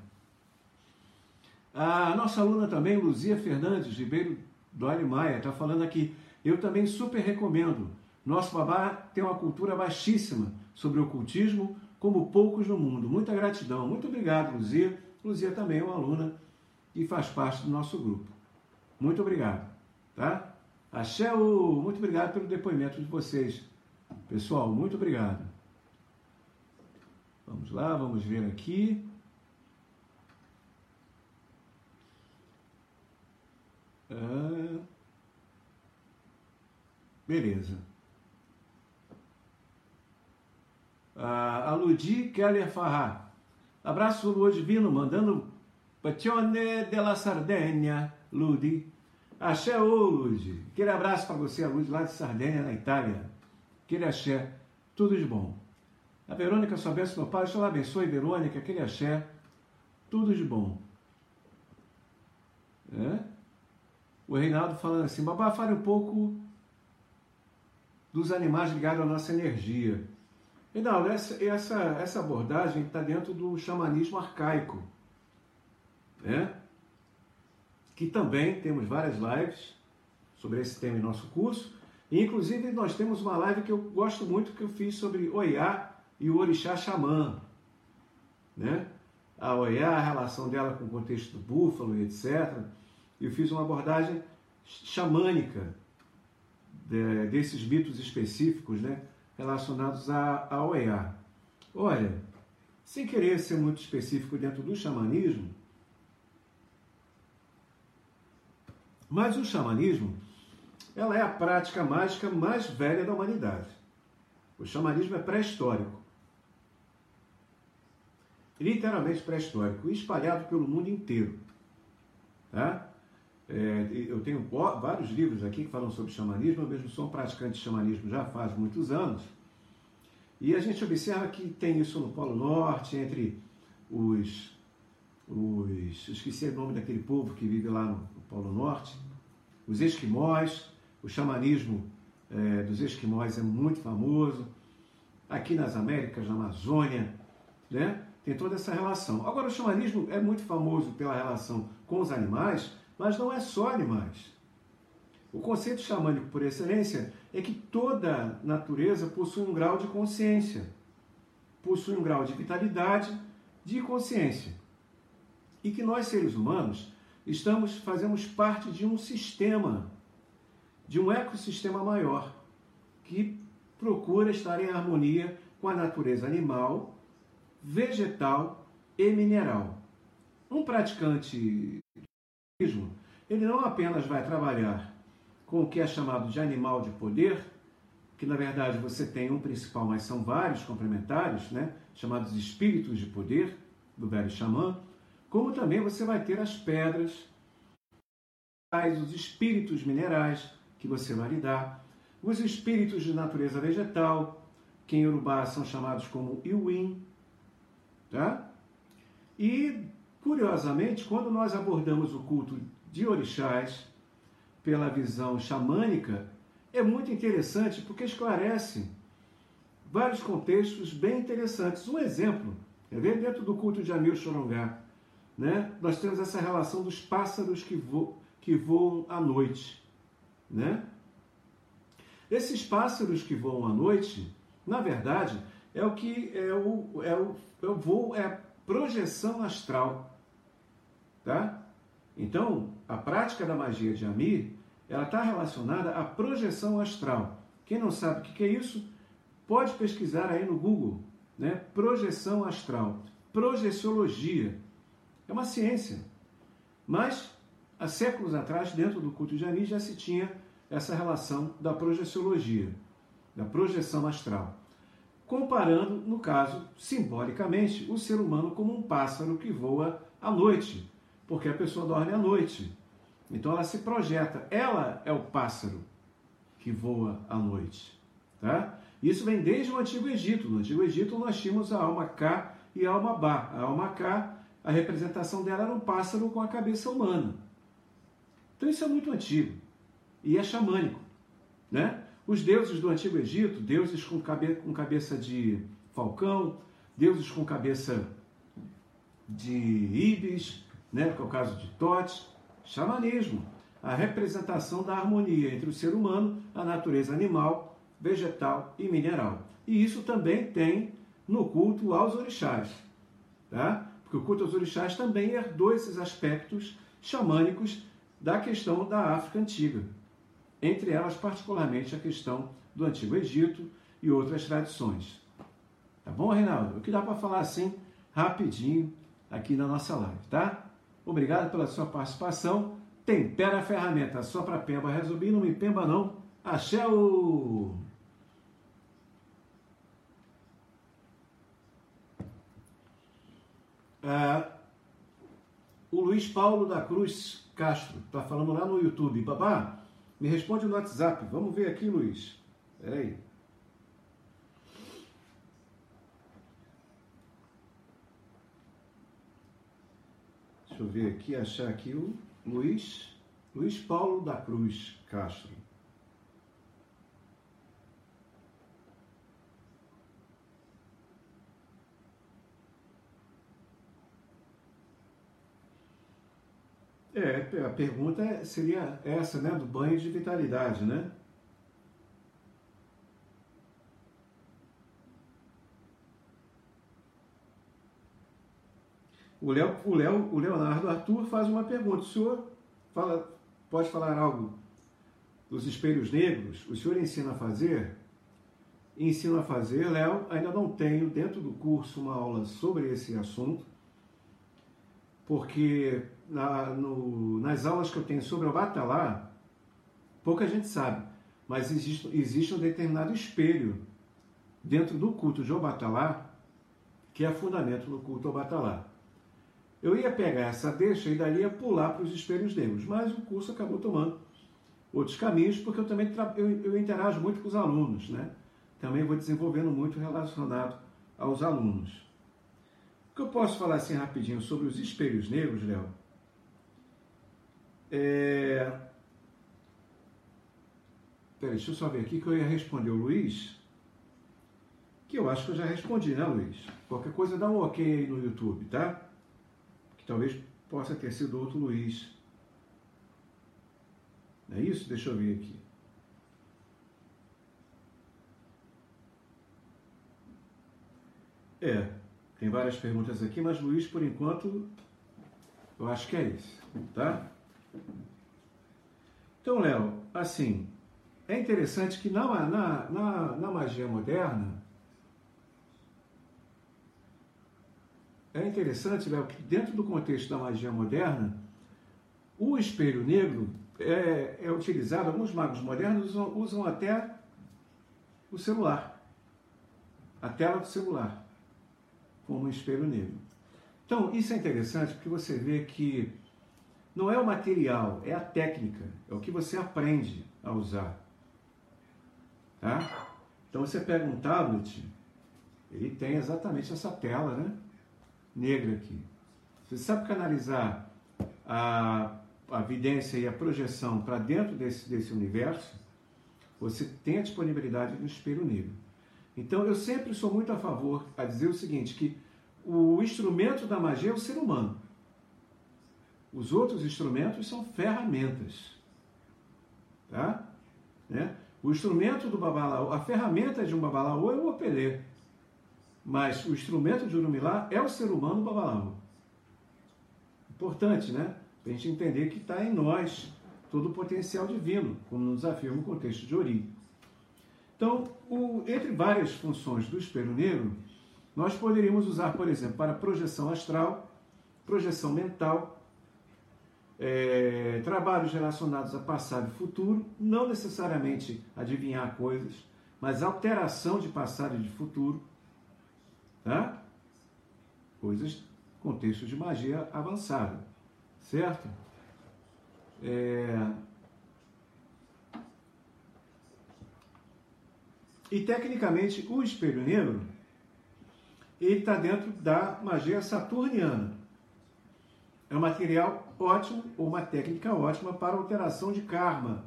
A nossa aluna também, Luzia Fernandes, Ribeiro Dório Maia, está falando aqui. Eu também super recomendo. Nosso babá tem uma cultura baixíssima sobre ocultismo como poucos no mundo. Muita gratidão. Muito obrigado, Luzia. Luzia também é uma aluna e faz parte do nosso grupo. Muito obrigado. Tá? Axé, muito obrigado pelo depoimento de vocês. Pessoal, muito obrigado. Vamos lá, vamos ver aqui. Ah, beleza. a Ludi Keller Farrar. Abraço Lua Divino, mandando Pacione della Sardegna, Ludi. Axé, ô Ludi. Aquele abraço para você, Ludi, lá de Sardenha, na Itália. Aquele axé, tudo de bom. A Verônica, sua bênção, meu pai, Deus abençoe, Verônica, aquele axé, tudo de bom. É? O Reinaldo falando assim, babá, fale um pouco dos animais ligados à nossa energia. Reinaldo, essa, essa, essa abordagem está dentro do xamanismo arcaico. Né? que também temos várias lives sobre esse tema em nosso curso. E, inclusive, nós temos uma live que eu gosto muito que eu fiz sobre Oiá e o Orixá Xamã. Né? A Oiá, a relação dela com o contexto do búfalo e etc. Eu fiz uma abordagem xamânica de, desses mitos específicos né, relacionados a, a Oiá. Olha, sem querer ser muito específico dentro do xamanismo, mas o xamanismo ela é a prática mágica mais velha da humanidade. O xamanismo é pré-histórico. Literalmente pré-histórico, espalhado pelo mundo inteiro. Tá? É, eu tenho vários livros aqui que falam sobre xamanismo, eu mesmo sou um praticante de xamanismo já faz muitos anos. E a gente observa que tem isso no Polo Norte, entre os. os esqueci o nome daquele povo que vive lá no, no Polo Norte, os esquimós, o xamanismo é, dos esquimós é muito famoso. Aqui nas Américas, na Amazônia, né, tem toda essa relação. Agora, o xamanismo é muito famoso pela relação com os animais, mas não é só animais. O conceito xamânico por excelência é que toda natureza possui um grau de consciência, possui um grau de vitalidade, de consciência. E que nós, seres humanos, estamos fazemos parte de um sistema, de um ecossistema maior, que procura estar em harmonia com a natureza animal, vegetal e mineral. Um praticante ele não apenas vai trabalhar com o que é chamado de animal de poder, que na verdade você tem um principal, mas são vários complementares, né, chamados espíritos de poder, do velho xamã, como também você vai ter as pedras, os espíritos minerais que você vai lidar, os espíritos de natureza vegetal, que em Urubá são chamados como Iwin, tá? E Curiosamente, quando nós abordamos o culto de orixás pela visão xamânica, é muito interessante porque esclarece vários contextos bem interessantes. Um exemplo, é ver dentro do culto de Amil Chorongá, né? Nós temos essa relação dos pássaros que, vo que voam à noite, né? Esses pássaros que voam à noite, na verdade, é o que é o, é o, é o voo, é a projeção astral Tá? Então, a prática da magia de Amir, ela está relacionada à projeção astral. Quem não sabe o que é isso, pode pesquisar aí no Google, né? Projeção astral, projeciologia. É uma ciência. Mas, há séculos atrás, dentro do culto de Amir, já se tinha essa relação da projeciologia, da projeção astral. Comparando, no caso, simbolicamente, o ser humano como um pássaro que voa à noite, porque a pessoa dorme à noite. Então ela se projeta. Ela é o pássaro que voa à noite. Tá? Isso vem desde o Antigo Egito. No Antigo Egito nós tínhamos a alma K e a alma Ba. A alma K, a representação dela era um pássaro com a cabeça humana. Então isso é muito antigo e é xamânico. Né? Os deuses do Antigo Egito, deuses com, cabe com cabeça de falcão, deuses com cabeça de ibis, né, que é o caso de Totes, xamanismo, a representação da harmonia entre o ser humano, a natureza animal, vegetal e mineral. E isso também tem no culto aos orixás, tá? Porque o culto aos orixás também herdou esses aspectos xamânicos da questão da África antiga, entre elas particularmente a questão do Antigo Egito e outras tradições. Tá bom, Reinaldo? O que dá para falar assim rapidinho aqui na nossa live, tá? Obrigado pela sua participação. Tempera a ferramenta só para Pemba resolvi, não me pemba não. Axé o... É, o Luiz Paulo da Cruz Castro está falando lá no YouTube. Babá, me responde no WhatsApp. Vamos ver aqui, Luiz. Peraí. Deixa eu ver aqui, achar aqui o Luiz, Luiz Paulo da Cruz Castro. É, a pergunta seria essa, né, do banho de vitalidade, né? O, Leo, o, Leo, o Leonardo Arthur faz uma pergunta. O senhor fala, pode falar algo dos espelhos negros? O senhor ensina a fazer? Ensino a fazer, Léo. Ainda não tenho dentro do curso uma aula sobre esse assunto, porque na, no, nas aulas que eu tenho sobre o Batalá, pouca gente sabe, mas existe, existe um determinado espelho dentro do culto de Obatalá, que é fundamento do culto Obatalá. Eu ia pegar essa deixa e dali ia pular para os espelhos negros, mas o curso acabou tomando outros caminhos, porque eu também eu, eu interajo muito com os alunos, né? Também vou desenvolvendo muito relacionado aos alunos. O que eu posso falar assim rapidinho sobre os espelhos negros, Léo? É... Peraí, deixa eu só ver aqui que eu ia responder o Luiz. Que eu acho que eu já respondi, né, Luiz? Qualquer coisa dá um ok aí no YouTube, tá? que talvez possa ter sido outro Luiz. Não é isso? Deixa eu ver aqui. É, tem várias perguntas aqui, mas Luiz, por enquanto, eu acho que é isso, tá? Então, Léo, assim, é interessante que na, na, na, na magia moderna, é interessante, Léo, que dentro do contexto da magia moderna, o espelho negro é, é utilizado, alguns magos modernos usam, usam até o celular, a tela do celular, como um espelho negro. Então, isso é interessante porque você vê que não é o material, é a técnica, é o que você aprende a usar. Tá? Então, você pega um tablet, ele tem exatamente essa tela, né? negra aqui. Você sabe canalizar a, a vidência e a projeção para dentro desse, desse universo, você tem a disponibilidade do espelho negro. Então eu sempre sou muito a favor a dizer o seguinte, que o instrumento da magia é o ser humano. Os outros instrumentos são ferramentas. Tá? Né? O instrumento do babalaô, a ferramenta de um babalaô é o opelê. Mas o instrumento de Urumilá é o ser humano Babalau. Importante, né? Para a gente entender que está em nós todo o potencial divino, como nos afirma o contexto de Ori. Então, o, entre várias funções do espelho negro, nós poderíamos usar, por exemplo, para projeção astral, projeção mental, é, trabalhos relacionados a passado e futuro, não necessariamente adivinhar coisas, mas alteração de passado e de futuro Tá? Coisas, contexto de magia avançada. Certo? É... E tecnicamente o espelho negro ele está dentro da magia saturniana. É um material ótimo ou uma técnica ótima para alteração de karma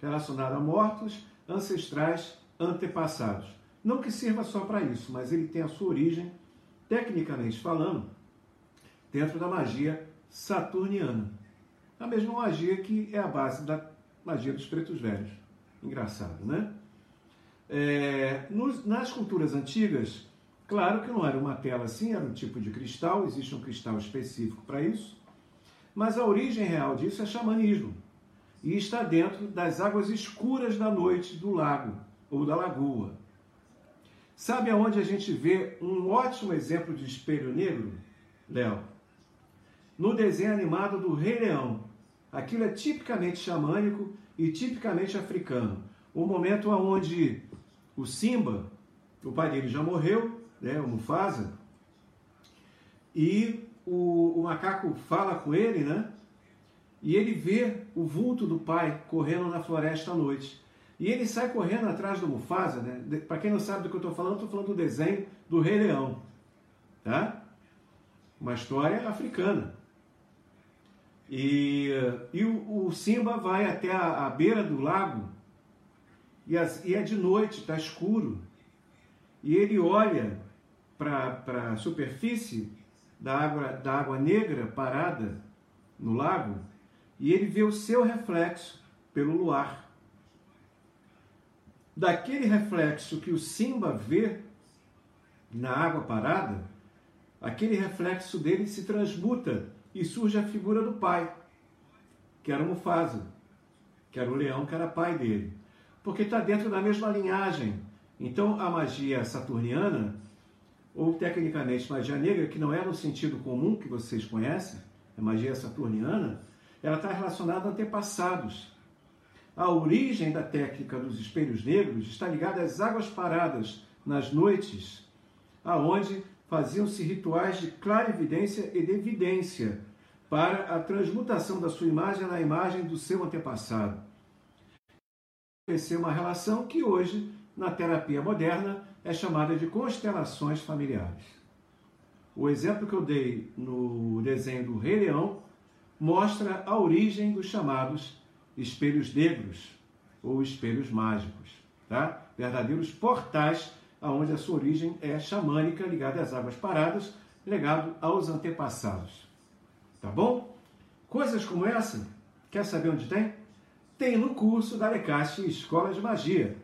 relacionado a mortos, ancestrais, antepassados. Não que sirva só para isso, mas ele tem a sua origem, tecnicamente falando, dentro da magia saturniana. A mesma magia que é a base da magia dos pretos velhos. Engraçado, né? É, nos, nas culturas antigas, claro que não era uma tela assim, era um tipo de cristal, existe um cristal específico para isso, mas a origem real disso é xamanismo e está dentro das águas escuras da noite do lago ou da lagoa. Sabe aonde a gente vê um ótimo exemplo de espelho negro, Léo? No desenho animado do Rei Leão. Aquilo é tipicamente xamânico e tipicamente africano. O momento onde o Simba, o pai dele já morreu, né, o Mufasa, e o, o macaco fala com ele, né? E ele vê o vulto do pai correndo na floresta à noite. E ele sai correndo atrás do Mufasa, né? Para quem não sabe do que eu estou falando, estou falando do desenho do Rei Leão, tá? Uma história africana. E, e o, o Simba vai até a, a beira do lago e, as, e é de noite, está escuro. E ele olha para a superfície da água, da água negra parada no lago e ele vê o seu reflexo pelo luar. Daquele reflexo que o Simba vê na água parada, aquele reflexo dele se transmuta e surge a figura do pai, que era o Mufasa, que era o leão que era pai dele. Porque está dentro da mesma linhagem. Então a magia saturniana, ou tecnicamente magia negra, que não é no sentido comum que vocês conhecem, a magia saturniana, ela está relacionada a antepassados. A origem da técnica dos espelhos negros está ligada às águas paradas nas noites, aonde faziam-se rituais de clarividência e de evidência para a transmutação da sua imagem na imagem do seu antepassado. Essa é uma relação que hoje, na terapia moderna, é chamada de constelações familiares. O exemplo que eu dei no desenho do Rei Leão mostra a origem dos chamados espelhos negros ou espelhos mágicos, tá? Verdadeiros portais aonde a sua origem é xamânica, ligada às águas paradas, legado aos antepassados. Tá bom? Coisas como essa, quer saber onde tem? Tem no curso da Lecast Escola de Magia.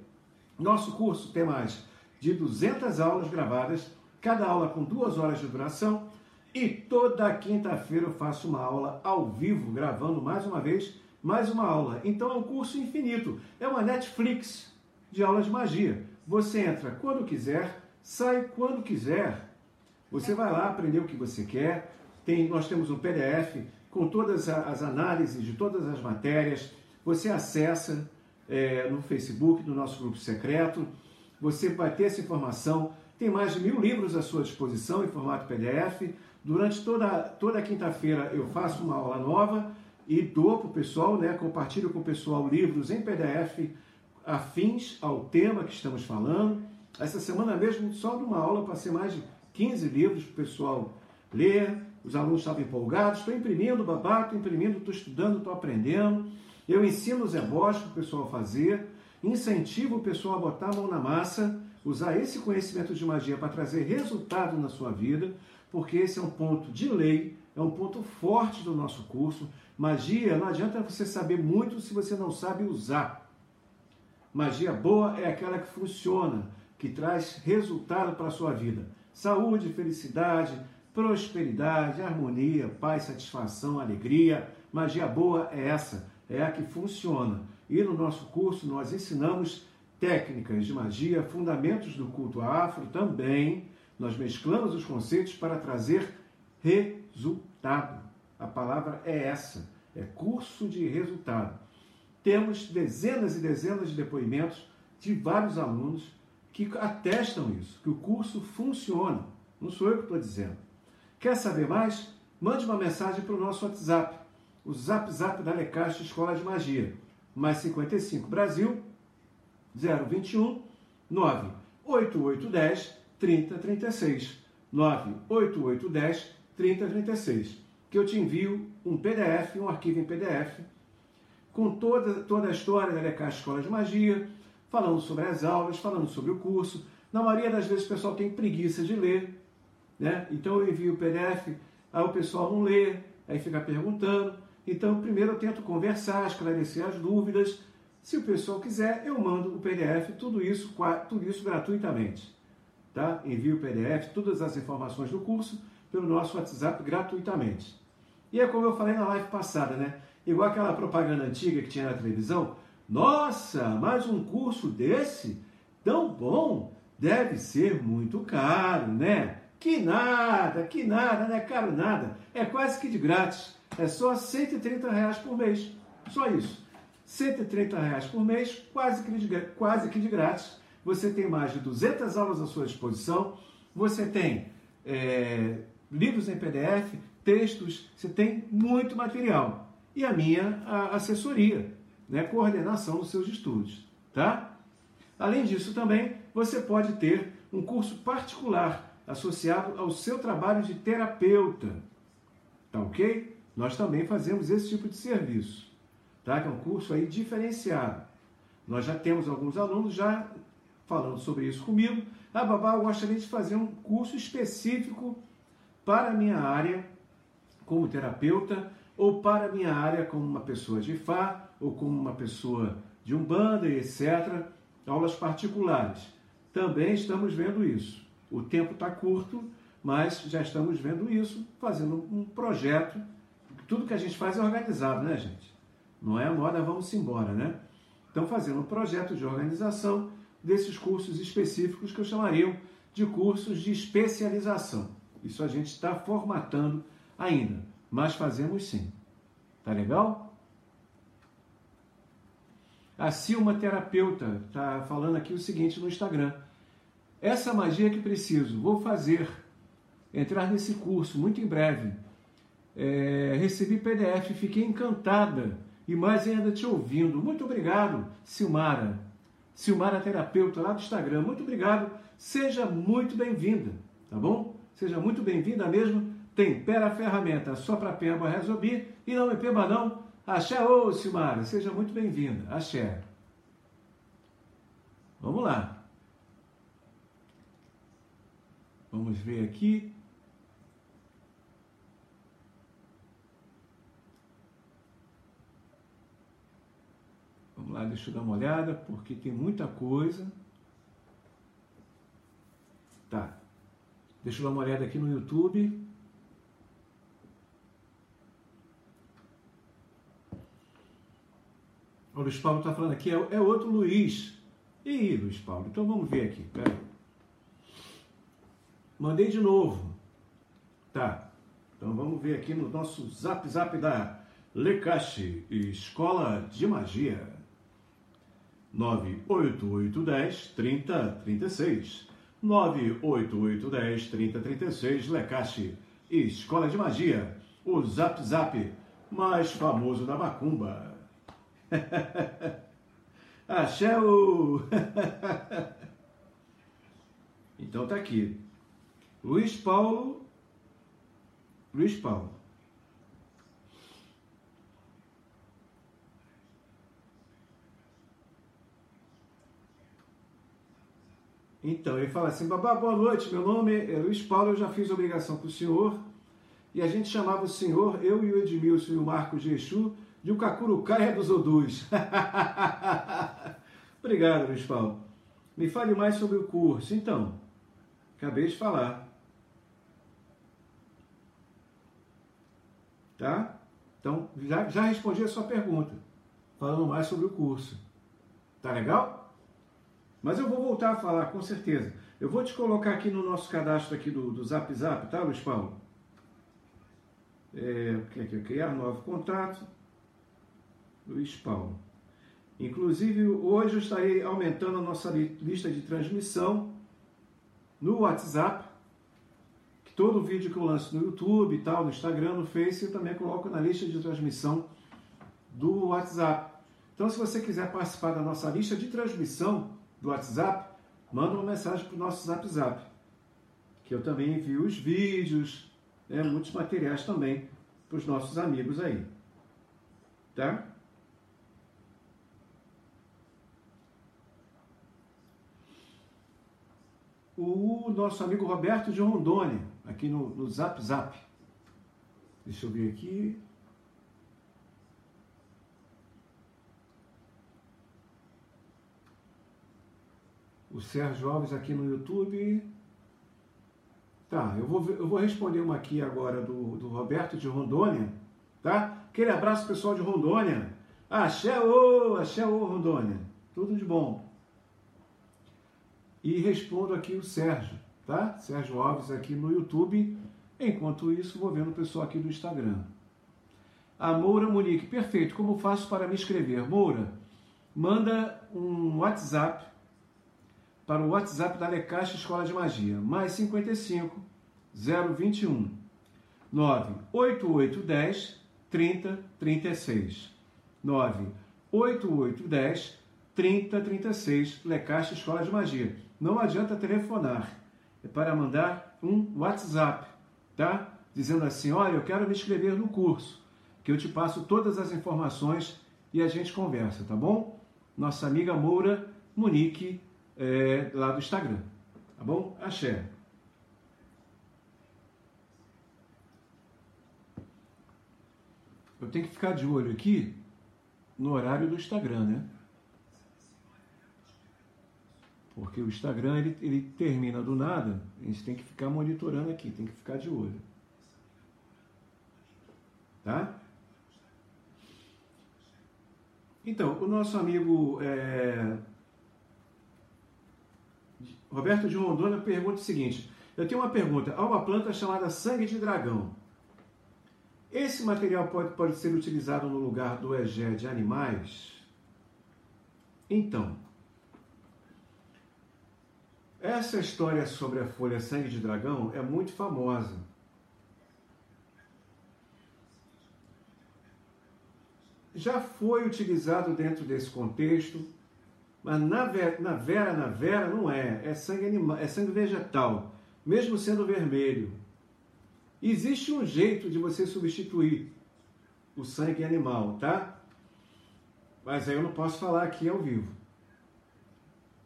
Nosso curso tem mais de 200 aulas gravadas, cada aula com duas horas de duração, e toda quinta-feira eu faço uma aula ao vivo, gravando mais uma vez, mais uma aula. Então é um curso infinito, é uma Netflix de aulas de magia. Você entra quando quiser, sai quando quiser. Você vai lá aprender o que você quer. Tem, nós temos um PDF com todas as análises de todas as matérias. Você acessa é, no Facebook, no nosso grupo secreto. Você vai ter essa informação. Tem mais de mil livros à sua disposição em formato PDF. Durante toda, toda quinta-feira eu faço uma aula nova e dou para o pessoal, né, compartilho com o pessoal livros em PDF afins ao tema que estamos falando. Essa semana mesmo, só de uma aula, passei mais de 15 livros para o pessoal ler. Os alunos estavam empolgados. Estou imprimindo, babá, estou imprimindo, estou estudando, estou aprendendo. Eu ensino os ebós para o pessoal fazer. Incentivo o pessoal a botar a mão na massa, usar esse conhecimento de magia para trazer resultado na sua vida porque esse é um ponto de lei, é um ponto forte do nosso curso. Magia, não adianta você saber muito se você não sabe usar. Magia boa é aquela que funciona, que traz resultado para a sua vida. Saúde, felicidade, prosperidade, harmonia, paz, satisfação, alegria. Magia boa é essa, é a que funciona. E no nosso curso nós ensinamos técnicas de magia, fundamentos do culto afro também, nós mesclamos os conceitos para trazer resultado. A palavra é essa, é curso de resultado. Temos dezenas e dezenas de depoimentos de vários alunos que atestam isso, que o curso funciona. Não sou eu que estou dizendo. Quer saber mais? Mande uma mensagem para o nosso WhatsApp, o Zap Zap da Lecaixa Escola de Magia, mais 55 Brasil 021 98810 3036. 98810 3036. Que eu te envio um PDF, um arquivo em PDF, com toda, toda a história da Lecaixa Escola de Magia, falando sobre as aulas, falando sobre o curso. Na maioria das vezes o pessoal tem preguiça de ler, né? Então eu envio o PDF, aí o pessoal não lê, aí fica perguntando. Então primeiro eu tento conversar, esclarecer as dúvidas. Se o pessoal quiser, eu mando o PDF, tudo isso, tudo isso gratuitamente tá? Envio o PDF, todas as informações do curso pelo nosso WhatsApp gratuitamente. E é como eu falei na live passada, né? Igual aquela propaganda antiga que tinha na televisão. Nossa, mais um curso desse? Tão bom! Deve ser muito caro, né? Que nada, que nada, não é caro nada. É quase que de grátis. É só 130 reais por mês. Só isso. 130 reais por mês, quase que de, quase que de grátis você tem mais de 200 aulas à sua disposição, você tem é, livros em PDF, textos, você tem muito material. E a minha a assessoria, né, coordenação dos seus estudos, tá? Além disso também, você pode ter um curso particular associado ao seu trabalho de terapeuta, tá ok? Nós também fazemos esse tipo de serviço, tá? Que é um curso aí diferenciado. Nós já temos alguns alunos já falando sobre isso comigo. Ah, babá, eu gostaria de fazer um curso específico para a minha área como terapeuta ou para a minha área como uma pessoa de Fá ou como uma pessoa de Umbanda etc. Aulas particulares. Também estamos vendo isso. O tempo está curto, mas já estamos vendo isso, fazendo um projeto. Tudo que a gente faz é organizado, né, gente? Não é a moda, vamos embora, né? Então, fazendo um projeto de organização desses cursos específicos que eu chamaria de cursos de especialização. Isso a gente está formatando ainda, mas fazemos sim. Tá legal? A Silma Terapeuta está falando aqui o seguinte no Instagram. Essa magia que preciso, vou fazer, entrar nesse curso muito em breve. É, recebi PDF, fiquei encantada e mais ainda te ouvindo. Muito obrigado, Silmara. Silmara Terapeuta, lá do Instagram. Muito obrigado. Seja muito bem-vinda, tá bom? Seja muito bem-vinda mesmo. Tempera a ferramenta só para Pemba resolver e não me pemba não. Axé, ô Silmara, seja muito bem-vinda. Axé. Vamos lá. Vamos ver aqui. Vamos lá, deixa eu dar uma olhada, porque tem muita coisa. Tá. Deixa eu dar uma olhada aqui no YouTube. O Luiz Paulo está falando aqui, é, é, outro Luiz. Ih, Luiz Paulo, então vamos ver aqui. Mandei de novo. Tá. Então vamos ver aqui no nosso zap zap da Lecache, Escola de Magia. 98810 3036. 98810 3036, Lecache, Escola de Magia, o Zap Zap mais famoso da Macumba. Axé o... então tá aqui. Luiz Paulo. Luiz Paulo. Então, ele fala assim, babá, boa noite, meu nome é Luiz Paulo, eu já fiz obrigação com o senhor, e a gente chamava o senhor, eu e o Edmilson e o Marco de Exu, de um cacurucaia dos Odus. Obrigado, Luiz Paulo. Me fale mais sobre o curso. Então, acabei de falar. Tá? Então, já, já respondi a sua pergunta, falando mais sobre o curso. Tá legal? Mas eu vou voltar a falar, com certeza. Eu vou te colocar aqui no nosso cadastro aqui do, do Zap Zap, tá, Luiz Paulo? É, criar? Novo contato. Luiz Paulo. Inclusive, hoje eu estarei aumentando a nossa lista de transmissão no WhatsApp. Que todo vídeo que eu lanço no YouTube e tal, no Instagram, no Face, eu também coloco na lista de transmissão do WhatsApp. Então, se você quiser participar da nossa lista de transmissão, do WhatsApp, manda uma mensagem para o nosso Zap Zap, que eu também envio os vídeos, né, muitos materiais também para os nossos amigos aí. Tá? O nosso amigo Roberto de Rondônia, aqui no, no Zap Zap. Deixa eu ver aqui. O Sérgio Alves aqui no YouTube. Tá, eu vou, eu vou responder uma aqui agora do, do Roberto de Rondônia, tá? Aquele abraço pessoal de Rondônia. Axé ô, axé ô Rondônia. Tudo de bom. E respondo aqui o Sérgio, tá? Sérgio Alves aqui no YouTube. Enquanto isso, vou vendo o pessoal aqui do Instagram. A Moura Monique, perfeito. Como faço para me inscrever? Moura, manda um WhatsApp para o WhatsApp da Lecaixa Escola de Magia, mais 55 021 98810 3036 98810 3036 Lecaixa Escola de Magia. Não adianta telefonar, é para mandar um WhatsApp, tá? Dizendo assim: olha, eu quero me inscrever no curso, que eu te passo todas as informações e a gente conversa, tá bom? Nossa amiga Moura Monique é, lá do Instagram. Tá bom? Axé. eu tenho que ficar de olho aqui no horário do Instagram, né? Porque o Instagram ele, ele termina do nada, a gente tem que ficar monitorando aqui, tem que ficar de olho. Tá? Então, o nosso amigo é, Roberto de Rondônia pergunta o seguinte: Eu tenho uma pergunta. Há uma planta chamada sangue de dragão. Esse material pode, pode ser utilizado no lugar do egé de animais? Então, essa história sobre a folha sangue de dragão é muito famosa. Já foi utilizado dentro desse contexto, mas na, na vera, na vera não é, é sangue animal, é sangue vegetal, mesmo sendo vermelho. Existe um jeito de você substituir o sangue animal, tá? Mas aí eu não posso falar aqui ao vivo.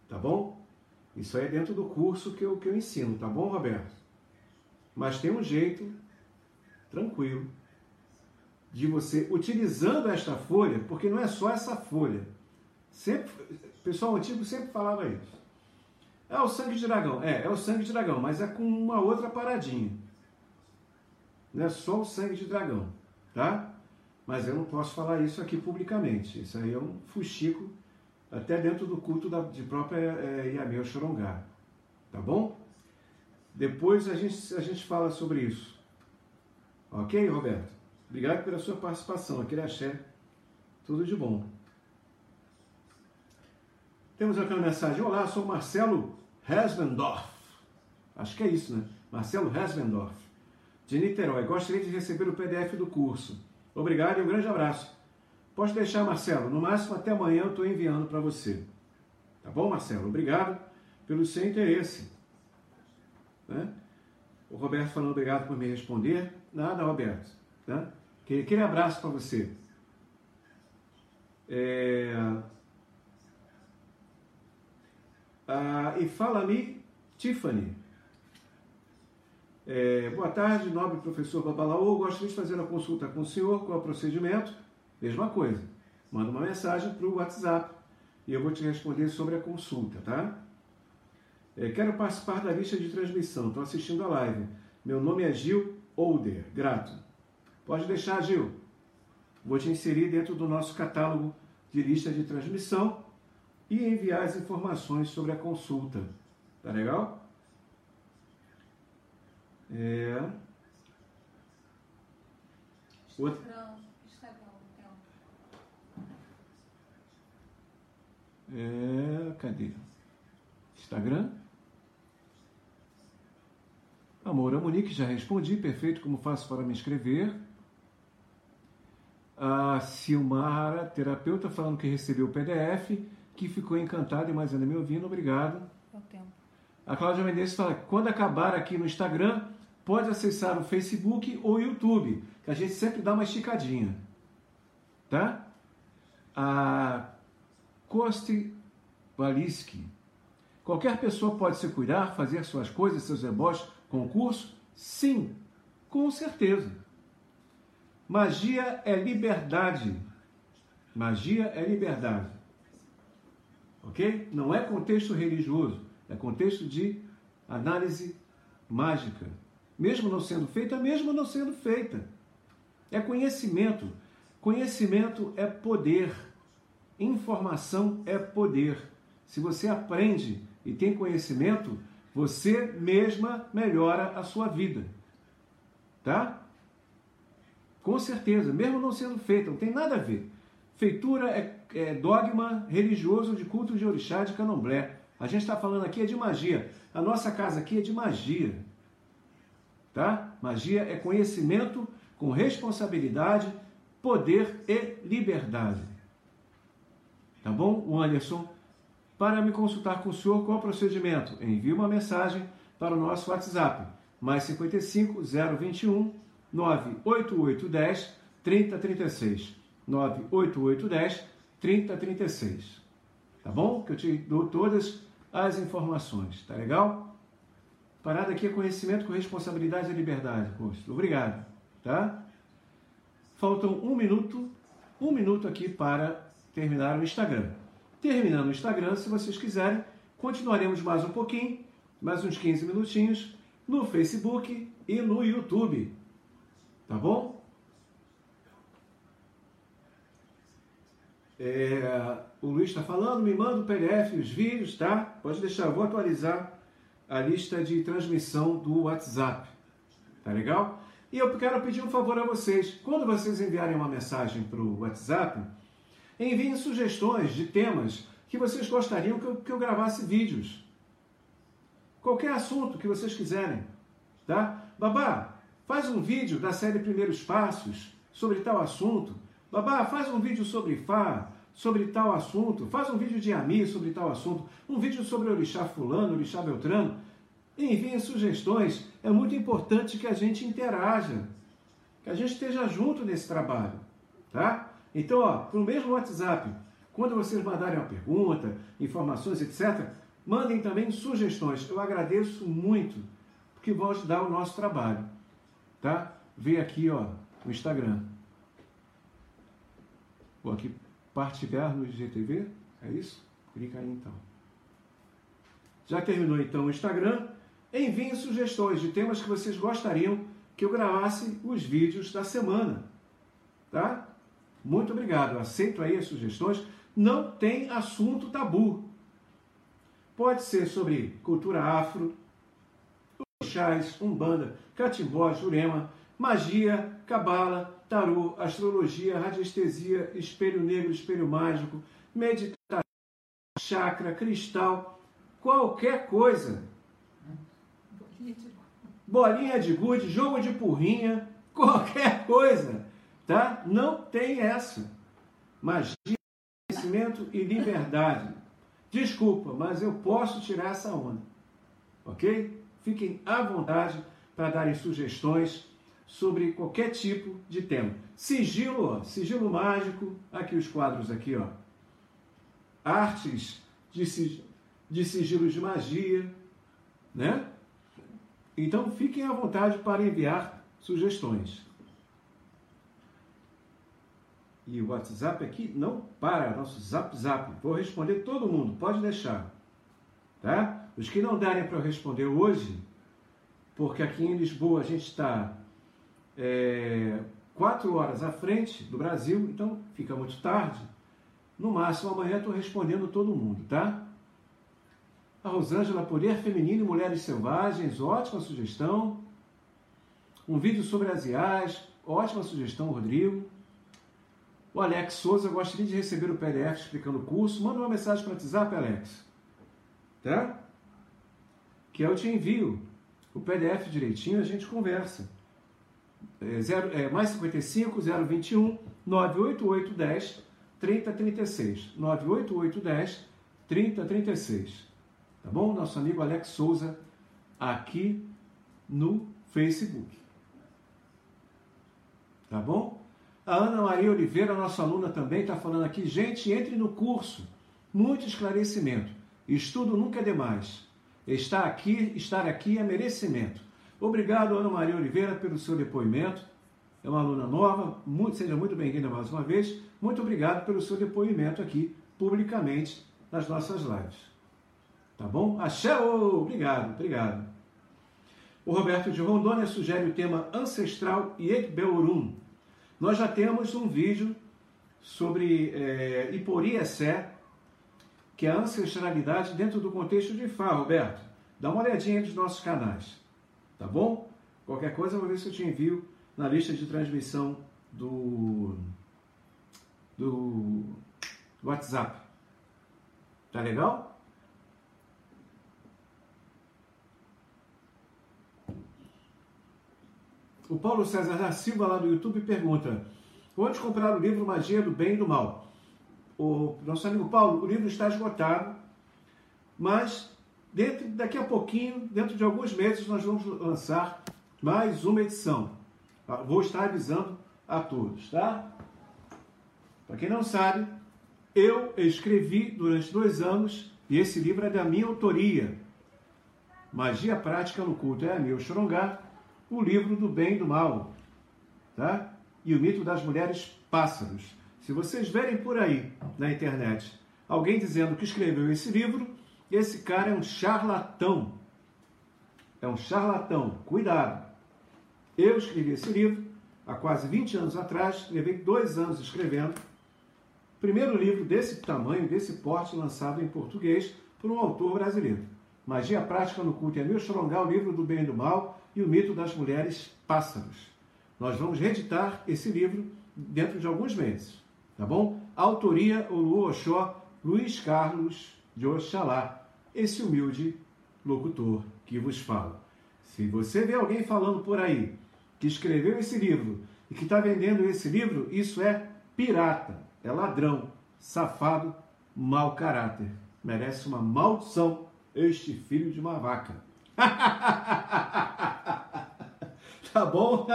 Tá bom? Isso aí é dentro do curso que eu, que eu ensino, tá bom, Roberto? Mas tem um jeito tranquilo de você, utilizando esta folha, porque não é só essa folha. Sempre, o pessoal antigo sempre falava isso. É o sangue de dragão. É, é o sangue de dragão, mas é com uma outra paradinha. Não é só o sangue de dragão, tá? Mas eu não posso falar isso aqui publicamente. Isso aí é um fuxico até dentro do culto da, de própria é, Yamel Chorongá. Tá bom? Depois a gente, a gente fala sobre isso. Ok, Roberto? Obrigado pela sua participação. Aquele axé. Tudo de bom. Temos aqui uma mensagem. Olá, sou Marcelo Hesbendorf. Acho que é isso, né? Marcelo Hesbendorf. De Niterói. Gostaria de receber o PDF do curso. Obrigado e um grande abraço. Pode deixar, Marcelo. No máximo até amanhã eu estou enviando para você. Tá bom, Marcelo? Obrigado pelo seu interesse. Né? O Roberto falando obrigado por me responder. Nada, Roberto. Tá? Aquele abraço para você. É... Ah, e fala-me, Tiffany. É, boa tarde, nobre professor Babalaô. Gostaria de fazer uma consulta com o senhor. Qual é o procedimento? Mesma coisa. Manda uma mensagem para o WhatsApp e eu vou te responder sobre a consulta, tá? É, quero participar da lista de transmissão. Estou assistindo a live. Meu nome é Gil Older. Grato. Pode deixar, Gil. Vou te inserir dentro do nosso catálogo de lista de transmissão e enviar as informações sobre a consulta. Tá legal? É... Outra... É, cadê? Instagram? Amor, a Monique já respondi, perfeito, como faço para me inscrever. A Silmara, terapeuta, falando que recebeu o PDF, que ficou encantada e mais ainda me ouvindo, obrigado. A Cláudia Mendes fala quando acabar aqui no Instagram, pode acessar o Facebook ou o YouTube, que a gente sempre dá uma esticadinha. Tá? A Kosti Waliski. Qualquer pessoa pode se cuidar, fazer suas coisas, seus deboches, concurso? Sim, com certeza. Magia é liberdade. Magia é liberdade. Ok? Não é contexto religioso, é contexto de análise mágica. Mesmo não sendo feita, mesmo não sendo feita. É conhecimento. Conhecimento é poder. Informação é poder. Se você aprende e tem conhecimento, você mesma melhora a sua vida. Tá? Com certeza, mesmo não sendo feita, não tem nada a ver. Feitura é, é dogma religioso de culto de orixá de candomblé. A gente está falando aqui é de magia. A nossa casa aqui é de magia. Tá? Magia é conhecimento com responsabilidade, poder e liberdade. Tá bom? Anderson, para me consultar com o senhor, qual o procedimento? Envie uma mensagem para o nosso WhatsApp, mais 55 021 98810 3036. 98810 3036. Tá bom? Que eu te dou todas as informações. Tá legal? Parada aqui é conhecimento com responsabilidade e liberdade, curso. Obrigado. Tá? Faltam um minuto, um minuto aqui para terminar o Instagram. Terminando o Instagram, se vocês quiserem, continuaremos mais um pouquinho, mais uns 15 minutinhos, no Facebook e no YouTube. Tá bom? É, o Luiz está falando, me manda o PDF, os vídeos, tá? Pode deixar, eu vou atualizar a lista de transmissão do WhatsApp. Tá legal? E eu quero pedir um favor a vocês. Quando vocês enviarem uma mensagem para o WhatsApp, enviem sugestões de temas que vocês gostariam que eu, que eu gravasse vídeos. Qualquer assunto que vocês quiserem. Tá? Babá, faz um vídeo da série Primeiros Passos sobre tal assunto. Babá, faz um vídeo sobre Fá, sobre tal assunto. Faz um vídeo de Ami sobre tal assunto. Um vídeo sobre Orixá Fulano, Orixá Beltrano. Enviem sugestões. É muito importante que a gente interaja, que a gente esteja junto nesse trabalho, tá? Então, ó, para o mesmo WhatsApp, quando vocês mandarem uma pergunta, informações, etc., mandem também sugestões. Eu agradeço muito, porque vão ajudar o nosso trabalho, tá? Vê aqui, ó, no Instagram. Vou aqui partilhar no IGTV, é isso? Clica aí então. Já terminou então o Instagram? Enviem sugestões de temas que vocês gostariam que eu gravasse os vídeos da semana. Tá? Muito obrigado. Aceito aí as sugestões. Não tem assunto tabu. Pode ser sobre cultura afro, chás, umbanda, catimbó, jurema, magia, cabala, tarô, astrologia, radiestesia, espelho negro, espelho mágico, meditação, chakra, cristal, qualquer coisa bolinha de gude, jogo de porrinha, qualquer coisa, tá? Não tem essa. Magia, conhecimento e liberdade. Desculpa, mas eu posso tirar essa onda. Ok? Fiquem à vontade para darem sugestões sobre qualquer tipo de tema. Sigilo, ó, sigilo mágico, aqui os quadros aqui, ó. Artes de, de sigilo de magia, né? Então fiquem à vontade para enviar sugestões. E o WhatsApp aqui não para, nosso zap zap. Vou responder todo mundo, pode deixar. Tá? Os que não derem para eu responder hoje, porque aqui em Lisboa a gente está é, quatro horas à frente do Brasil, então fica muito tarde. No máximo amanhã estou respondendo todo mundo, tá? A Rosângela, Poder Feminino e Mulheres Selvagens, ótima sugestão. Um vídeo sobre as IAs, ótima sugestão, Rodrigo. O Alex Souza, gostaria de receber o PDF explicando o curso. Manda uma mensagem para o WhatsApp, Alex. Tá? Que eu te envio o PDF direitinho, a gente conversa. É, zero, é, mais 55 021 98810 3036. 98810 3036. Tá bom? Nosso amigo Alex Souza aqui no Facebook. Tá bom? A Ana Maria Oliveira, nossa aluna também, está falando aqui. Gente, entre no curso. Muito esclarecimento. Estudo nunca é demais. Estar aqui, estar aqui é merecimento. Obrigado, Ana Maria Oliveira, pelo seu depoimento. É uma aluna nova, muito, seja muito bem-vinda mais uma vez. Muito obrigado pelo seu depoimento aqui, publicamente, nas nossas lives. Tá bom? Axé, obrigado, obrigado. O Roberto de Rondônia sugere o tema ancestral Yekbeurum. Nós já temos um vídeo sobre é, Iporiessé, que é a ancestralidade dentro do contexto de Fá, Roberto. Dá uma olhadinha nos nossos canais, tá bom? Qualquer coisa eu vou ver se eu te envio na lista de transmissão do, do WhatsApp. Tá legal? O Paulo César da Silva, lá do YouTube, pergunta: onde comprar o livro Magia do Bem e do Mal? O nosso amigo Paulo, o livro está esgotado, mas dentro, daqui a pouquinho, dentro de alguns meses, nós vamos lançar mais uma edição. Tá? Vou estar avisando a todos, tá? Para quem não sabe, eu escrevi durante dois anos e esse livro é da minha autoria. Magia Prática no Culto é a meu Xorongá o livro do bem e do mal. Tá? e o mito das mulheres pássaros. Se vocês verem por aí na internet alguém dizendo que escreveu esse livro, esse cara é um charlatão. É um charlatão. Cuidado. Eu escrevi esse livro há quase 20 anos atrás, levei dois anos escrevendo. Primeiro livro desse tamanho, desse porte, lançado em português por um autor brasileiro. Magia Prática no Culto. Emil Chorongal, o livro do bem e do mal e o mito das mulheres pássaros. Nós vamos reeditar esse livro dentro de alguns meses, tá bom? Autoria Olu Oxó, Luiz Carlos de Oxalá, esse humilde locutor que vos fala. Se você vê alguém falando por aí que escreveu esse livro e que está vendendo esse livro, isso é pirata, é ladrão, safado, mau caráter. Merece uma maldição este filho de uma vaca. tá bom?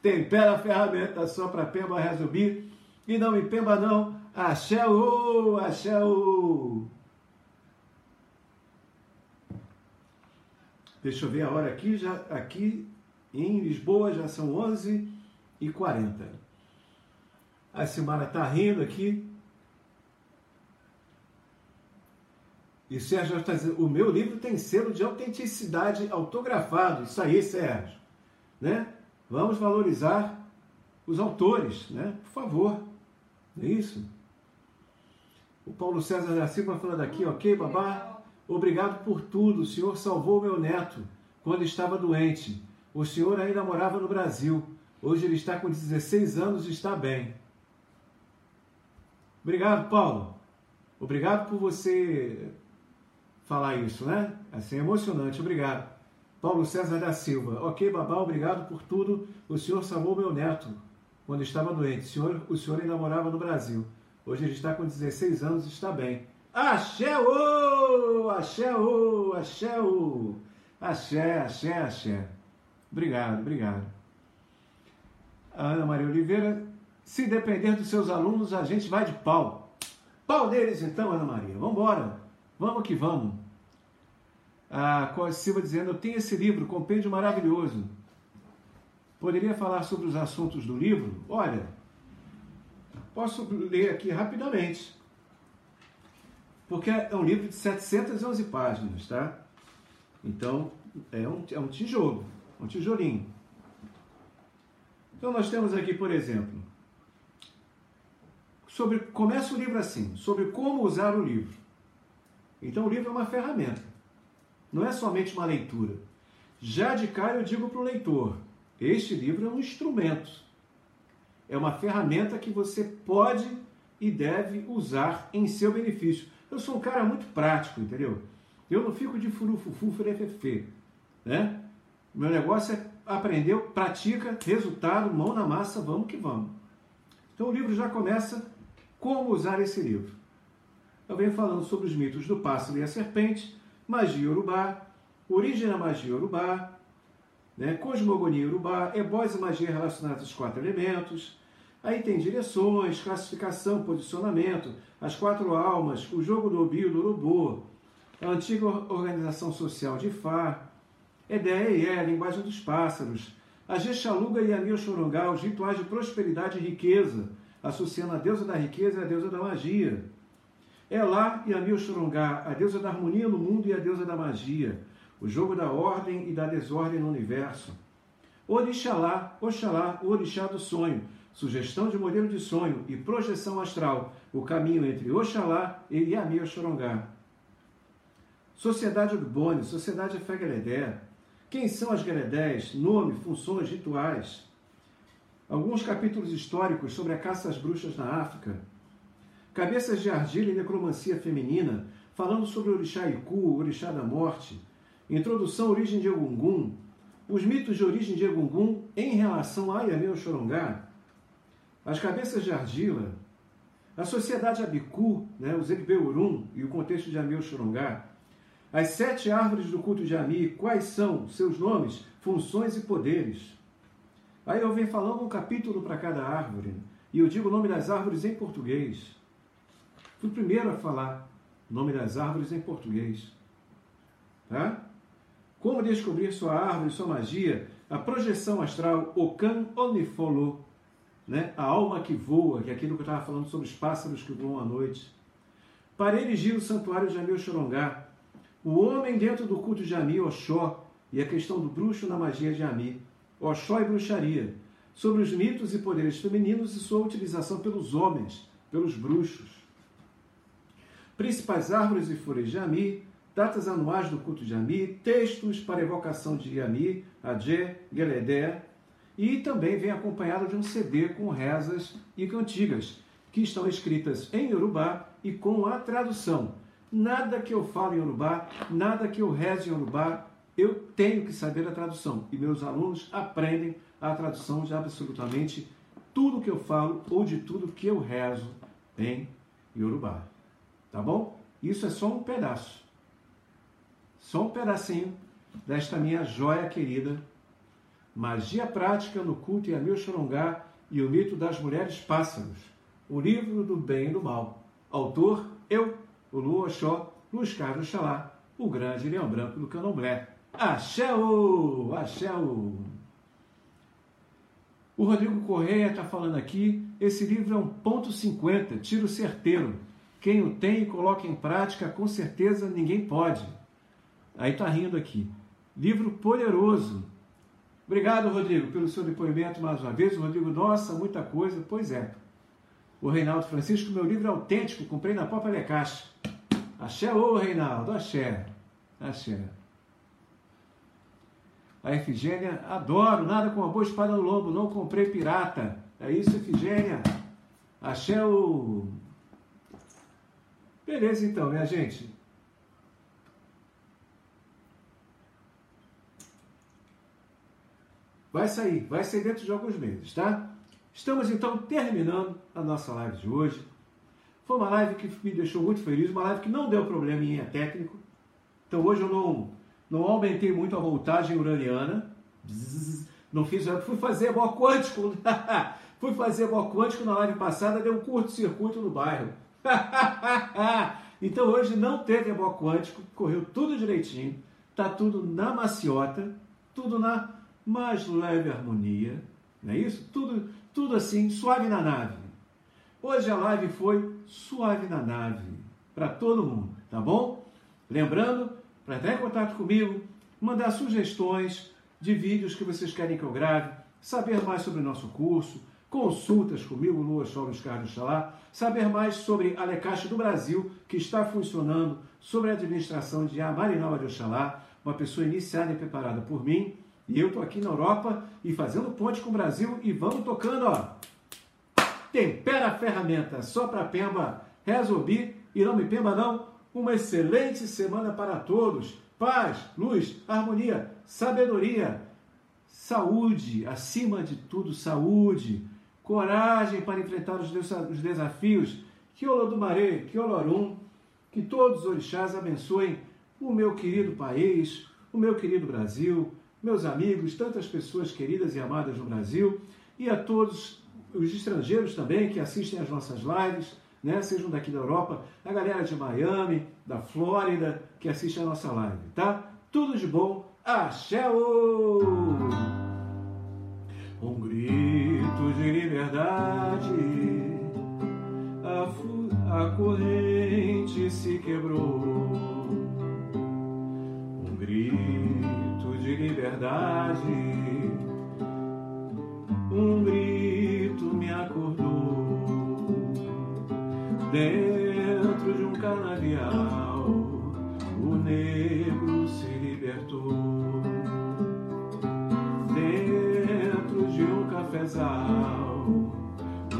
Tempera a ferramenta só para Pemba resolver. E não me pemba não. Axé o. Deixa eu ver a hora aqui, já aqui em Lisboa já são 11 e 40. A Simara está rindo aqui. E Sérgio está dizendo, o meu livro tem selo de autenticidade autografado. Isso aí, Sérgio. Né? Vamos valorizar os autores, né? Por favor. Não é isso? O Paulo César da Silva falando aqui, ok, babá? Obrigado por tudo. O senhor salvou meu neto quando estava doente. O senhor ainda morava no Brasil. Hoje ele está com 16 anos e está bem. Obrigado, Paulo. Obrigado por você falar isso, né? Assim, é emocionante. Obrigado. Paulo César da Silva. Ok, babá, obrigado por tudo. O senhor salvou meu neto quando estava doente. O senhor, o senhor ainda morava no Brasil. Hoje ele está com 16 anos e está bem. Axé, ô! Axé, ô! Axé! Axé, axé. Obrigado, obrigado. A Ana Maria Oliveira, se depender dos seus alunos, a gente vai de pau. Pau deles então, Ana Maria. Vamos embora. Vamos que vamos. A Cos Silva dizendo, eu tenho esse livro, compêndio maravilhoso. Poderia falar sobre os assuntos do livro? Olha, posso ler aqui rapidamente porque é um livro de 711 páginas, tá? Então, é um, é um tijolo, um tijolinho. Então, nós temos aqui, por exemplo, sobre começa o livro assim, sobre como usar o livro. Então, o livro é uma ferramenta, não é somente uma leitura. Já de cara eu digo para o leitor, este livro é um instrumento, é uma ferramenta que você pode e deve usar em seu benefício. Eu sou um cara muito prático, entendeu? Eu não fico de furufufu, ferefefe, né? Meu negócio é aprender, pratica, resultado, mão na massa, vamos que vamos. Então o livro já começa como usar esse livro. Eu venho falando sobre os mitos do pássaro e a serpente, magia urubá, origem da magia urubá, né, cosmogonia urubá, ebós e magia relacionadas aos quatro elementos. Aí tem direções, classificação, posicionamento, as quatro almas, o jogo do Obi e do Urubu, a antiga organização social de Fá, Edeia e a linguagem dos pássaros, a Jexaluga e a Miochorongá, os rituais de prosperidade e riqueza, associando a deusa da riqueza e a deusa da magia. Elá e a Miochorongá, a deusa da harmonia no mundo e a deusa da magia, o jogo da ordem e da desordem no universo. Orixalá, Oxalá, o orixá do sonho, sugestão de modelo de sonho e projeção astral, o caminho entre Oxalá e Yamir Xorongá. Sociedade Urbone, Sociedade Fegeredé. Quem são as Geredés? Nome, funções, rituais. Alguns capítulos históricos sobre a caça às bruxas na África. Cabeças de argila e necromancia feminina, falando sobre o orixá Iku, o orixá da morte. Introdução origem de Egungun. Os mitos de origem de Egungun em relação a Yamir Xorongá. As cabeças de argila, a sociedade Abiku, né, os Egbeurum e o contexto de Amil Shurungá, as sete árvores do culto de Ami, quais são seus nomes, funções e poderes. Aí eu venho falando um capítulo para cada árvore, e eu digo o nome das árvores em português. Fui o primeiro a falar o nome das árvores em português. Tá? Como descobrir sua árvore, sua magia, a projeção astral, o Kan Onifolo, né? a alma que voa, que é aquilo que eu estava falando sobre os pássaros que voam à noite. Para erigir o santuário de Amil Chorongá, o homem dentro do culto de Ami, Oxó, e a questão do bruxo na magia de Ami, Oxó e bruxaria, sobre os mitos e poderes femininos e sua utilização pelos homens, pelos bruxos. Principais árvores e flores de Ami, datas anuais do culto de Ami, textos para evocação de Ami, Adje, Geledé, e também vem acompanhado de um CD com rezas e cantigas, que estão escritas em Urubá e com a tradução. Nada que eu falo em Urubá, nada que eu reze em Urubá, eu tenho que saber a tradução. E meus alunos aprendem a tradução de absolutamente tudo que eu falo ou de tudo que eu rezo em Urubá. Tá bom? Isso é só um pedaço. Só um pedacinho desta minha joia querida. Magia Prática no Culto e Amil Xorongá e o Mito das Mulheres Pássaros. O livro do bem e do mal. Autor, eu, o Lu Oxó, Luiz Carlos Xalá, o grande leão branco do candomblé. Axéu! Axéu! O Rodrigo Correia está falando aqui, esse livro é um ponto 50, tiro certeiro. Quem o tem e coloca em prática, com certeza ninguém pode. Aí está rindo aqui. Livro poderoso. Obrigado, Rodrigo, pelo seu depoimento mais uma vez. O Rodrigo, nossa, muita coisa. Pois é. O Reinaldo Francisco, meu livro é autêntico, comprei na Papa Lecaixa. Axé, ô Reinaldo, axé. Axé. A Efigênia, adoro, nada com uma boa espada no lombo, não comprei pirata. É isso, Efigênia. Axé o. Beleza então, minha gente. Vai sair, vai sair dentro de alguns meses, tá? Estamos então terminando a nossa live de hoje. Foi uma live que me deixou muito feliz, uma live que não deu probleminha técnico. Então hoje eu não não aumentei muito a voltagem uraniana. Não fiz, fui fazer bó quântico. fui fazer bó quântico na live passada, deu um curto-circuito no bairro. então hoje não teve bó quântico, correu tudo direitinho, tá tudo na maciota, tudo na mais leve harmonia, não é isso? Tudo, tudo assim, suave na nave. Hoje a live foi suave na nave, para todo mundo, tá bom? Lembrando, para entrar em contato comigo, mandar sugestões de vídeos que vocês querem que eu grave, saber mais sobre o nosso curso, consultas comigo, Lua Solos Carlos Xalá, saber mais sobre a Lecaixa do Brasil, que está funcionando, sobre a administração de Amarinalva de Oxalá, uma pessoa iniciada e preparada por mim, e eu estou aqui na Europa e fazendo ponte com o Brasil e vamos tocando, ó. Tempera a ferramenta, só para Pemba, resolvi e não me pemba não, uma excelente semana para todos. Paz, luz, harmonia, sabedoria, saúde, acima de tudo, saúde, coragem para enfrentar os desafios. Que Olodumare, que Olorum, que todos os orixás abençoem o meu querido país, o meu querido Brasil, meus amigos, tantas pessoas queridas e amadas no Brasil e a todos os estrangeiros também que assistem às nossas lives né? Sejam daqui da Europa, a galera de Miami, da Flórida, que assiste a nossa live, tá? Tudo de bom. Axé! Um grito de liberdade, a, a corrente se quebrou. Um grito de liberdade, um grito me acordou Dentro de um canavial, o negro se libertou. Dentro de um cafezal,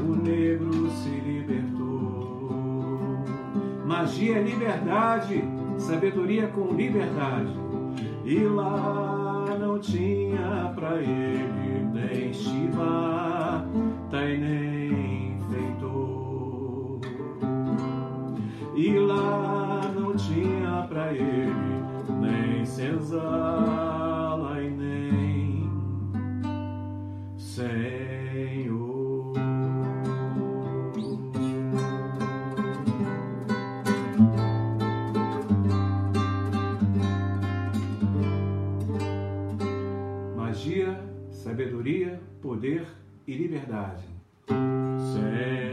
o negro se libertou. Magia é liberdade, sabedoria com liberdade. E lá tinha pra ele nem Shiva, nem e lá não tinha pra ele nem senzala e nem Senhor. Poder e liberdade. Sem.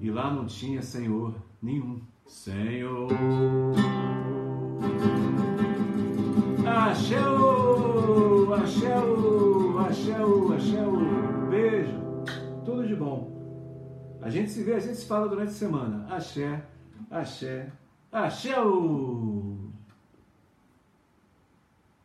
E lá não tinha Senhor nenhum. Senhor. Axéu, axéu, axéu, axéu. Beijo. Tudo de bom. A gente se vê, a gente se fala durante a semana. Axé, axé, axéu.